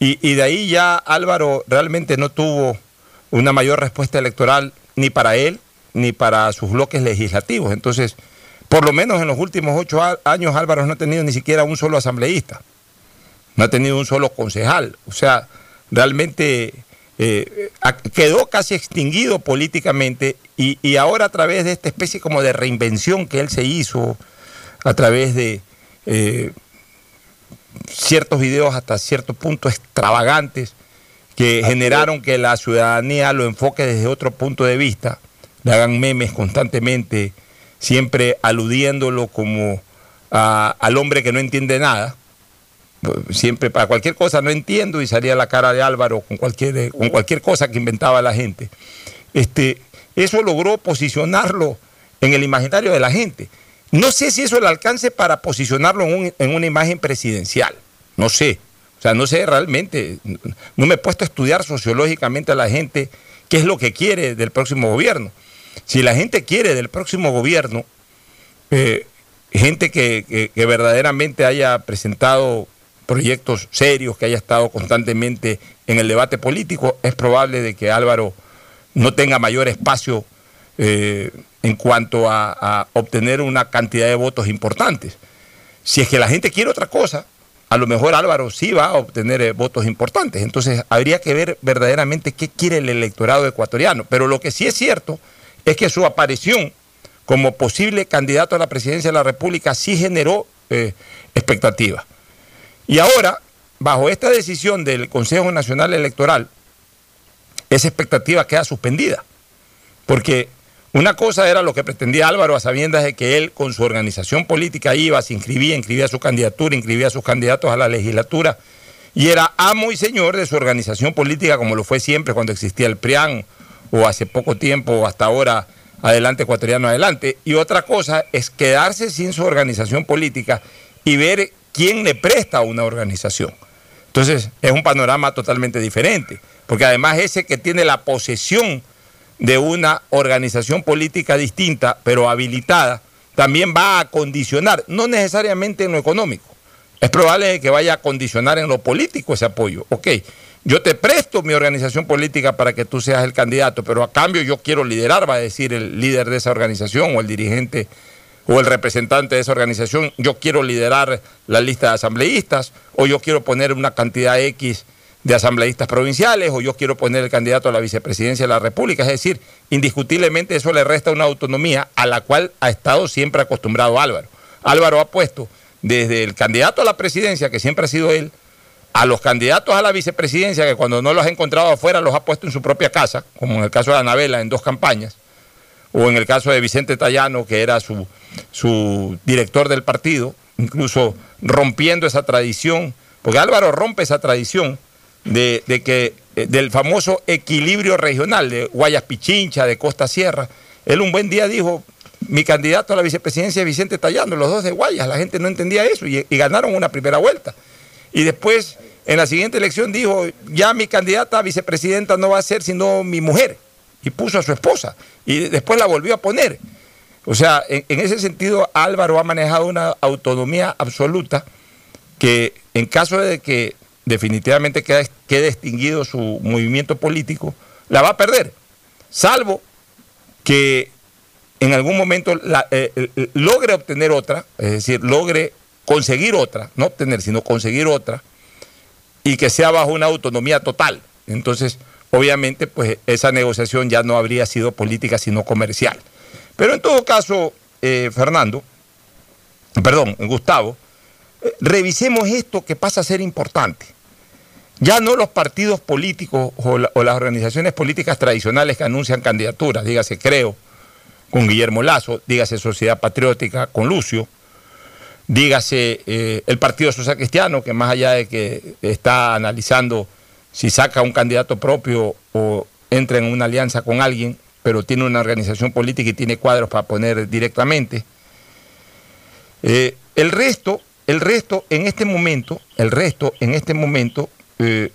y, y de ahí ya Álvaro realmente no tuvo una mayor respuesta electoral ni para él ni para sus bloques legislativos. Entonces, por lo menos en los últimos ocho años Álvaro no ha tenido ni siquiera un solo asambleísta, no ha tenido un solo concejal. O sea, realmente eh, quedó casi extinguido políticamente y, y, ahora a través de esta especie como de reinvención que él se hizo, a través de eh, ciertos videos hasta cierto punto extravagantes que generaron que la ciudadanía lo enfoque desde otro punto de vista, le hagan memes constantemente, siempre aludiéndolo como a, al hombre que no entiende nada. Siempre para cualquier cosa no entiendo y salía la cara de Álvaro con cualquier, con cualquier cosa que inventaba la gente. Este, eso logró posicionarlo en el imaginario de la gente. No sé si eso le alcance para posicionarlo en, un, en una imagen presidencial. No sé. O sea, no sé realmente, no me he puesto a estudiar sociológicamente a la gente qué es lo que quiere del próximo gobierno. Si la gente quiere del próximo gobierno, eh, gente que, verdaderamente haya presentado proyectos serios, que haya estado constantemente en el debate político, es probable de que Álvaro no tenga mayor espacio eh, en cuanto a, a obtener una cantidad de votos importantes. Si es que la gente quiere otra cosa, a lo mejor Álvaro sí va a obtener eh, votos importantes. Entonces habría que ver verdaderamente qué quiere el electorado ecuatoriano. Pero lo que sí es cierto es que su aparición como posible candidato a la presidencia de la República sí generó eh, expectativas. Y ahora, bajo esta decisión del Consejo Nacional Electoral, esa expectativa queda suspendida. Porque una cosa era lo que pretendía Álvaro a sabiendas de que él con su organización política iba, se inscribía, inscribía su candidatura, inscribía a sus candidatos a la legislatura y era amo y señor de su organización política como lo fue siempre cuando existía el PRIAN o hace poco tiempo o hasta ahora Adelante Ecuatoriano Adelante. Y otra cosa es quedarse sin su organización política y ver quién le presta una organización. Entonces es un panorama totalmente diferente, porque además ese que tiene la posesión de una organización política distinta, pero habilitada, también va a condicionar, no necesariamente en lo económico, es probable que vaya a condicionar en lo político ese apoyo. Ok, yo te presto mi organización política para que tú seas el candidato, pero a cambio yo quiero liderar, va a decir el líder de esa organización o el dirigente o el representante de esa organización, yo quiero liderar la lista de asambleístas o yo quiero poner una cantidad X de asambleístas provinciales o yo quiero poner el candidato a la vicepresidencia de la República. Es decir, indiscutiblemente eso le resta una autonomía a la cual ha estado siempre acostumbrado Álvaro. Álvaro ha puesto desde el candidato a la presidencia, que siempre ha sido él, a los candidatos a la vicepresidencia, que cuando no los ha encontrado afuera los ha puesto en su propia casa, como en el caso de Anabela en dos campañas, o en el caso de Vicente Tallano, que era su, su director del partido, incluso rompiendo esa tradición, porque Álvaro rompe esa tradición de, que eh, del famoso equilibrio regional de Guayas Pichincha, de Costa Sierra. Él un buen día dijo, mi candidato a la vicepresidencia es Vicente Tallano, los dos de Guayas, la gente no entendía eso y ganaron una primera vuelta. Y después, en la siguiente elección, dijo, ya mi candidata a vicepresidenta no va a ser sino mi mujer. Y puso a su esposa. Y después la volvió a poner. O sea, en, ese sentido, Álvaro ha manejado una autonomía absoluta que en caso de que definitivamente quede, quede extinguido su movimiento político, la va a perder. Salvo que en algún momento eh, logre obtener otra, es decir, logre conseguir otra, no obtener, sino conseguir otra, y que sea bajo una autonomía total. Entonces, obviamente, pues esa negociación ya no habría sido política, sino comercial. Pero en todo caso, eh, Fernando, perdón, Gustavo, eh, revisemos esto que pasa a ser importante. Ya no los partidos políticos o, o, las organizaciones políticas tradicionales que anuncian candidaturas, dígase Creo, con Guillermo Lazo, dígase Sociedad Patriótica con Lucio, dígase eh, el Partido Social Cristiano, que más allá de que está analizando si saca un candidato propio o entra en una alianza con alguien, pero tiene una organización política y tiene cuadros para poner directamente. Eh, el resto, el resto en este momento, el resto en este momento eh,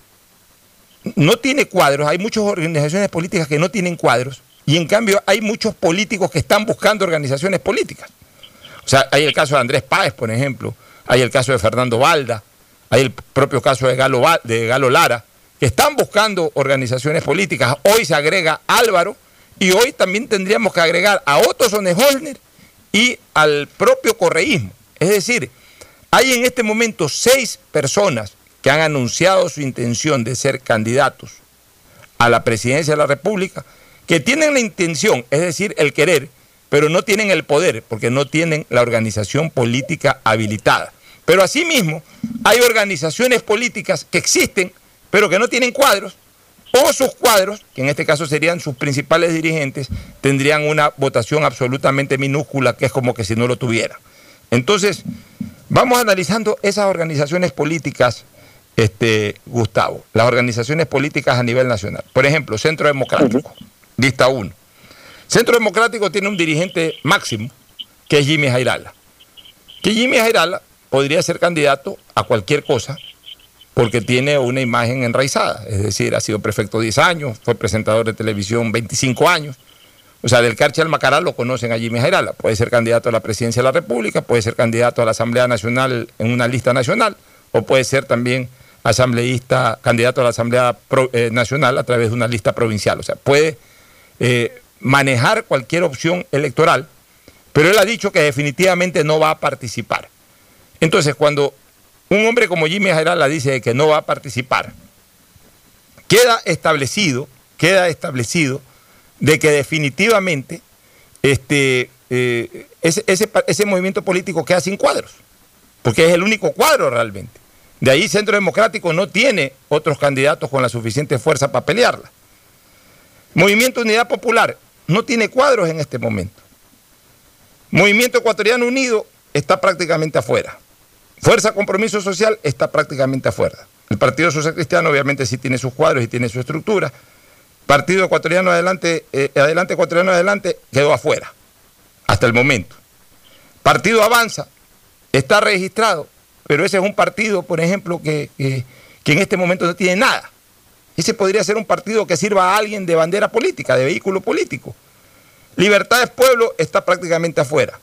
no tiene cuadros. Hay muchas organizaciones políticas que no tienen cuadros y en cambio hay muchos políticos que están buscando organizaciones políticas. O sea, hay el caso de Andrés Páez, por ejemplo, hay el caso de Fernando Valda, hay el propio caso de Galo, Lara, que están buscando organizaciones políticas. Hoy se agrega Álvaro y hoy también tendríamos que agregar a Otto Sonneholner y al propio correísmo. Es decir, hay en este momento seis personas que han anunciado su intención de ser candidatos a la presidencia de la República, que tienen la intención, es decir, el querer, pero no tienen el poder porque no tienen la organización política habilitada. Pero asimismo, hay organizaciones políticas que existen, pero que no tienen cuadros, o sus cuadros, que en este caso serían sus principales dirigentes, tendrían una votación absolutamente minúscula, que es como que si no lo tuvieran. Entonces, vamos analizando esas organizaciones políticas, este, Gustavo, las organizaciones políticas a nivel nacional. Por ejemplo, Centro Democrático, lista 1. Centro Democrático tiene un dirigente máximo, que es Jimmy Jairala. Que Jimmy Jairala podría ser candidato a cualquier cosa porque tiene una imagen enraizada, es decir, ha sido prefecto 10 años, fue presentador de televisión 25 años. O sea, del Carche al Macará lo conocen a Jimmy Jairala. Puede ser candidato a la presidencia de la República, puede ser candidato a la Asamblea Nacional en una lista nacional, o puede ser también asambleísta, candidato a la Asamblea eh, Nacional a través de una lista provincial. O sea, puede eh, manejar cualquier opción electoral, pero él ha dicho que definitivamente no va a participar. Entonces, cuando un hombre como Jimmy la dice que no va a participar, queda establecido, queda establecido de que definitivamente este, eh, ese, ese movimiento político queda sin cuadros, porque es el único cuadro realmente. De ahí Centro Democrático no tiene otros candidatos con la suficiente fuerza para pelearla. Movimiento Unidad Popular no tiene cuadros en este momento. Movimiento Ecuatoriano Unido está prácticamente afuera. Fuerza Compromiso Social está prácticamente afuera. El Partido Social Cristiano obviamente sí tiene sus cuadros y tiene su estructura. Partido Ecuatoriano Adelante, eh, Adelante Ecuatoriano Adelante quedó afuera, hasta el momento. Partido Avanza está registrado, pero ese es un partido, por ejemplo, que, que en este momento no tiene nada. Ese podría ser un partido que sirva a alguien de bandera política, de vehículo político. Libertades Pueblo está prácticamente afuera.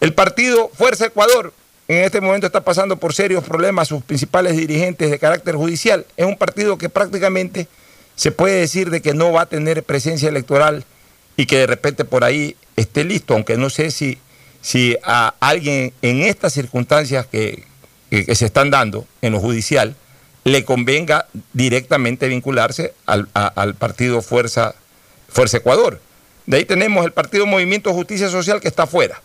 El partido Fuerza Ecuador en este momento está pasando por serios problemas sus principales dirigentes de carácter judicial. Es un partido que prácticamente se puede decir de que no va a tener presencia electoral y que de repente por ahí esté listo, aunque no sé si, si a alguien en estas circunstancias que, se están dando en lo judicial le convenga directamente vincularse al, al partido Fuerza, Fuerza Ecuador. De ahí tenemos el partido Movimiento Justicia Social que está afuera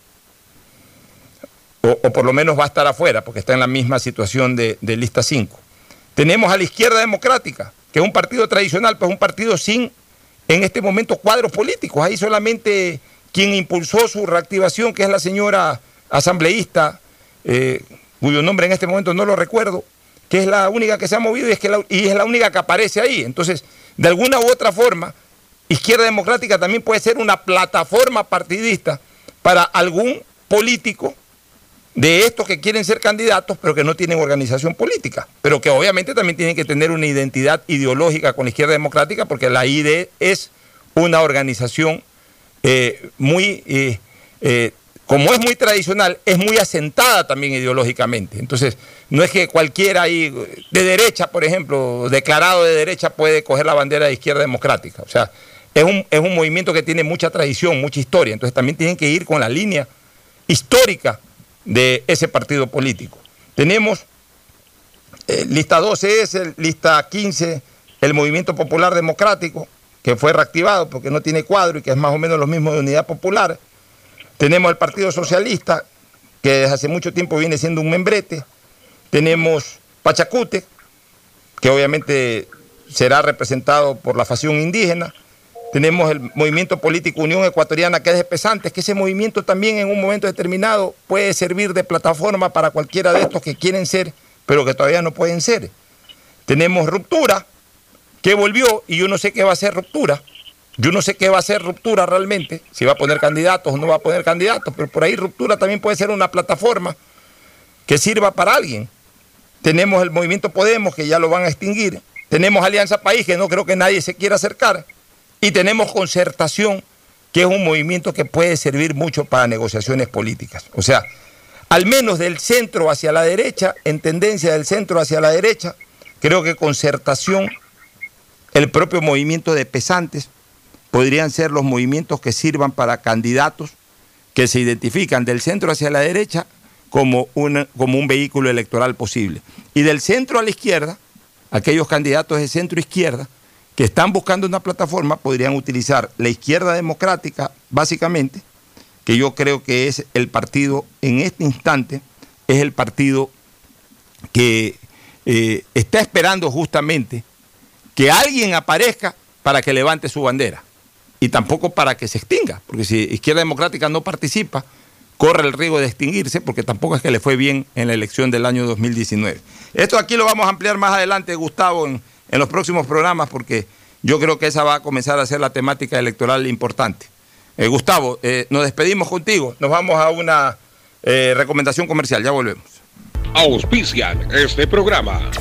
o, por lo menos va a estar afuera, porque está en la misma situación de, lista 5. Tenemos a la izquierda democrática, que es un partido tradicional, pues un partido sin, en este momento, cuadros políticos. Ahí solamente quien impulsó su reactivación, que es la señora asambleísta, eh, cuyo nombre en este momento no lo recuerdo, que es la única que se ha movido y es, que y es la única que aparece ahí. Entonces, de alguna u otra forma, Izquierda Democrática también puede ser una plataforma partidista para algún político de estos que quieren ser candidatos, pero que no tienen organización política, pero que obviamente también tienen que tener una identidad ideológica con la izquierda democrática, porque la ID es una organización eh, muy, eh, eh, como es muy tradicional, es muy asentada también ideológicamente. Entonces, no es que cualquiera ahí, de derecha, por ejemplo, declarado de derecha, puede coger la bandera de izquierda democrática. O sea, es un, es un movimiento que tiene mucha tradición, mucha historia. Entonces, también tienen que ir con la línea histórica de ese partido político. Tenemos eh, lista 12 es el, lista 15, el Movimiento Popular Democrático, que fue reactivado porque no tiene cuadro y que es más o menos lo mismo de Unidad Popular. Tenemos el Partido Socialista, que desde hace mucho tiempo viene siendo un membrete. Tenemos Pachacute, que obviamente será representado por la facción indígena. Tenemos el movimiento político Unión Ecuatoriana, que es de pesantes, que ese movimiento también en un momento determinado puede servir de plataforma para cualquiera de estos que quieren ser, pero que todavía no pueden ser. Tenemos Ruptura, que volvió, y yo no sé qué va a ser Ruptura. Yo no sé qué va a ser Ruptura realmente, si va a poner candidatos o no va a poner candidatos, pero por ahí Ruptura también puede ser una plataforma que sirva para alguien. Tenemos el movimiento Podemos, que ya lo van a extinguir. Tenemos Alianza País, que no creo que nadie se quiera acercar. Y tenemos concertación, que es un movimiento que puede servir mucho para negociaciones políticas. O sea, al menos del centro hacia la derecha, en tendencia del centro hacia la derecha, creo que concertación, el propio movimiento de pesantes, podrían ser los movimientos que sirvan para candidatos que se identifican del centro hacia la derecha como, como un vehículo electoral posible. Y del centro a la izquierda, aquellos candidatos de centro izquierda, que están buscando una plataforma podrían utilizar la izquierda democrática, básicamente, que yo creo que es el partido, en este instante, es el partido que eh, está esperando justamente que alguien aparezca para que levante su bandera y tampoco para que se extinga, porque si Izquierda Democrática no participa, corre el riesgo de extinguirse, porque tampoco es que le fue bien en la elección del año 2019. Esto aquí lo vamos a ampliar más adelante, Gustavo, en, los próximos programas porque yo creo que esa va a comenzar a ser la temática electoral importante. Eh, Gustavo, eh, nos despedimos contigo, nos vamos a una eh, recomendación comercial, ya volvemos. Auspician este programa.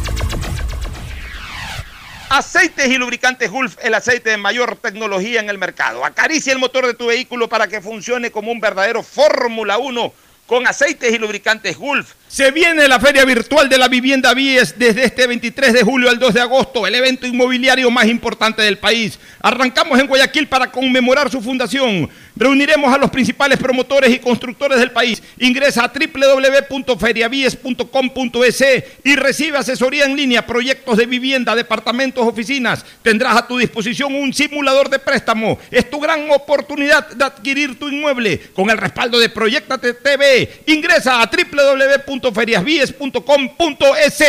Aceites y lubricantes Gulf, el aceite de mayor tecnología en el mercado. Acaricia el motor de tu vehículo para que funcione como un verdadero Fórmula 1 con aceites y lubricantes Gulf se viene la Feria Virtual de la Vivienda Vies desde este 23 de julio al 2 de agosto, el evento inmobiliario más importante del país. Arrancamos en Guayaquil para conmemorar su fundación. Reuniremos a los principales promotores y constructores del país. Ingresa a www.feriavies.com.es y recibe asesoría en línea, proyectos de vivienda, departamentos, oficinas. Tendrás a tu disposición un simulador de préstamo. Es tu gran oportunidad de adquirir tu inmueble con el respaldo de Proyectate TV. Ingresa a www www.feriasvies.com.es.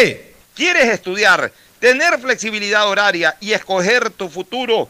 ¿Quieres estudiar, tener flexibilidad horaria y escoger tu futuro?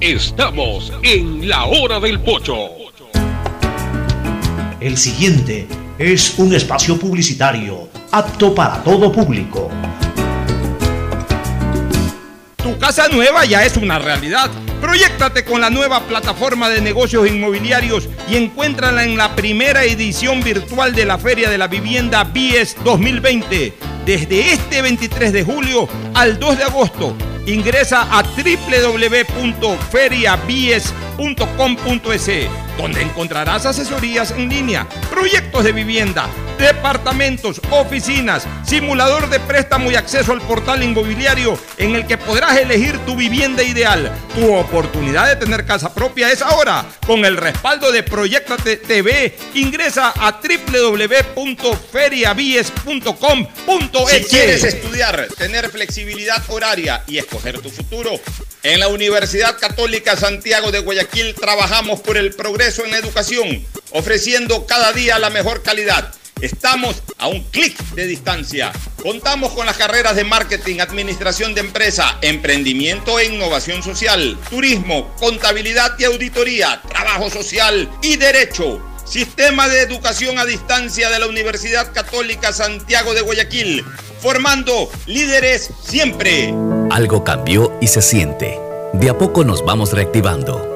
Estamos en la hora del pocho. El siguiente es un espacio publicitario apto para todo público. Tu casa nueva ya es una realidad. Proyectate con la nueva plataforma de negocios inmobiliarios y encuéntrala en la primera edición virtual de la Feria de la Vivienda BIES 2020. Desde este 23 de julio al 2 de agosto Ingresa a www.feriabies.com.es, donde encontrarás asesorías en línea, proyectos de vivienda, departamentos, oficinas, simulador de préstamo y acceso al portal inmobiliario en el que podrás elegir tu vivienda ideal. Tu oportunidad de tener casa propia es ahora. Con el respaldo de Proyectate TV, ingresa a www.feriabies.com.es. Si quieres estudiar, tener flexibilidad horaria y escoger tu futuro, en la Universidad Católica Santiago de Guayaquil trabajamos por el progreso en educación, ofreciendo cada día la mejor calidad Estamos a un clic de distancia. Contamos con las carreras de marketing, administración de empresa, emprendimiento e innovación social, turismo, contabilidad y auditoría, trabajo social y derecho. Sistema de educación a distancia de la Universidad Católica Santiago de Guayaquil, formando líderes siempre. Algo cambió y se siente. De a poco nos vamos reactivando,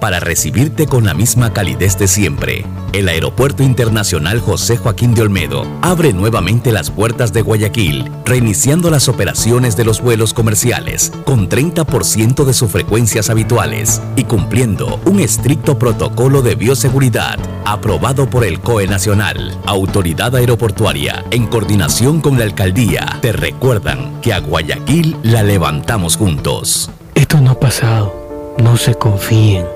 para recibirte con la misma calidez de siempre. El Aeropuerto Internacional José Joaquín de Olmedo abre nuevamente las puertas de Guayaquil, reiniciando las operaciones de los vuelos comerciales con 30% de sus frecuencias habituales y cumpliendo un estricto protocolo de bioseguridad aprobado por el COE Nacional. Autoridad Aeroportuaria, en coordinación con la Alcaldía, te recuerdan que a Guayaquil la levantamos juntos. Esto no ha pasado. No se confíen.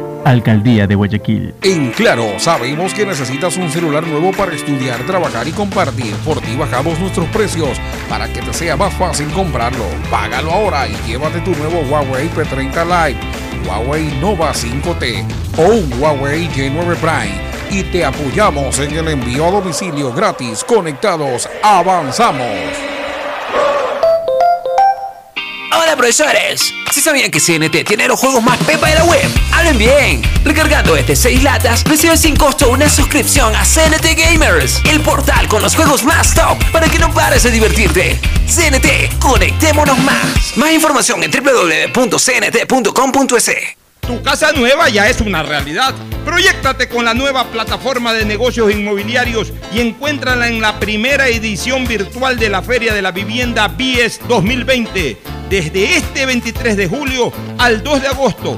Alcaldía de Guayaquil. En Claro, sabemos que necesitas un celular nuevo para estudiar, trabajar y compartir. Por ti bajamos nuestros precios para que te sea más fácil comprarlo. Págalo ahora y llévate tu nuevo Huawei P30 Lite, Huawei Nova 5T o un Huawei J9 Prime. Y te apoyamos en el envío a domicilio gratis. Conectados, avanzamos. Profesores, si sabían que CNT tiene los juegos más pepa de la web, hablen bien. Recargando este 6 latas, recibe sin costo una suscripción a CNT Gamers, el portal con los juegos más top para que no pares de divertirte. CNT, conectémonos más. Más información en www.cnt.com.es. Tu casa nueva ya es una realidad. Proyectate con la nueva plataforma de negocios inmobiliarios y encuéntrala en la primera edición virtual de la Feria de la Vivienda BIES 2020 desde este 23 de julio al 2 de agosto.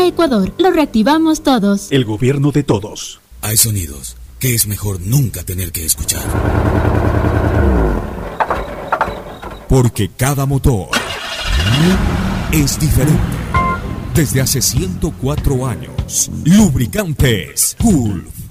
Ecuador, lo reactivamos todos. El gobierno de todos. Hay sonidos que es mejor nunca tener que escuchar. Porque cada motor es diferente. Desde hace 104 años, Lubricantes Gulf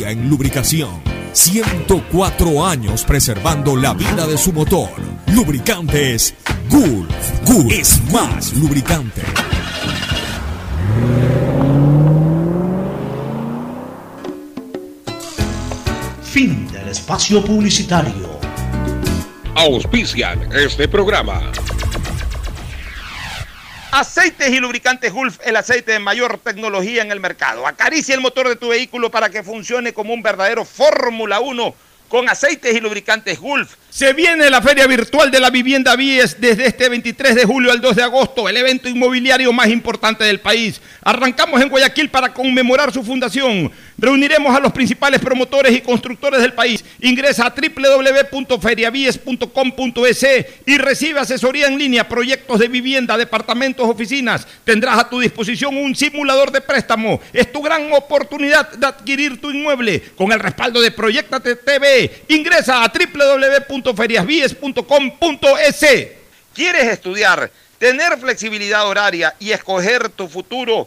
en lubricación. 104 años preservando la vida de su motor. Lubricantes Gulf. Gulf es más lubricante. Fin del espacio publicitario. Auspician este programa. Aceites y lubricantes Gulf, el aceite de mayor tecnología en el mercado. Acaricia el motor de tu vehículo para que funcione como un verdadero Fórmula 1 con aceites y lubricantes Gulf. Se viene la Feria Virtual de la Vivienda Vies desde este 23 de julio al 2 de agosto, el evento inmobiliario más importante del país. Arrancamos en Guayaquil para conmemorar su fundación. Reuniremos a los principales promotores y constructores del país. Ingresa a www.feriavies.com.es y recibe asesoría en línea, proyectos de vivienda, departamentos, oficinas. Tendrás a tu disposición un simulador de préstamo. Es tu gran oportunidad de adquirir tu inmueble con el respaldo de Proyectate TV. Ingresa a www.feriasvies.com.es. ¿Quieres estudiar, tener flexibilidad horaria y escoger tu futuro?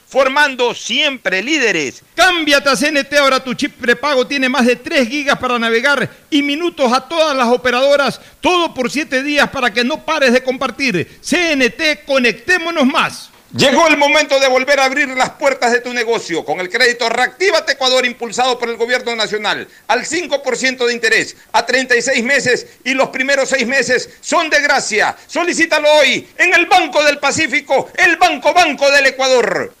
formando siempre líderes. Cámbiate a CNT, ahora tu chip prepago tiene más de 3 gigas para navegar y minutos a todas las operadoras, todo por 7 días para que no pares de compartir. CNT, conectémonos más. Llegó el momento de volver a abrir las puertas de tu negocio con el crédito Reactívate Ecuador impulsado por el gobierno nacional al 5% de interés a 36 meses y los primeros 6 meses son de gracia. Solicítalo hoy en el Banco del Pacífico, el Banco Banco del Ecuador.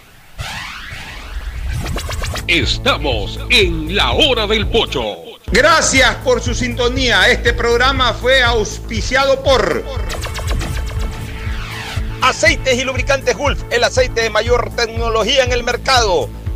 Estamos en la hora del pocho. Gracias por su sintonía. Este programa fue auspiciado por Aceites y Lubricantes Gulf, el aceite de mayor tecnología en el mercado.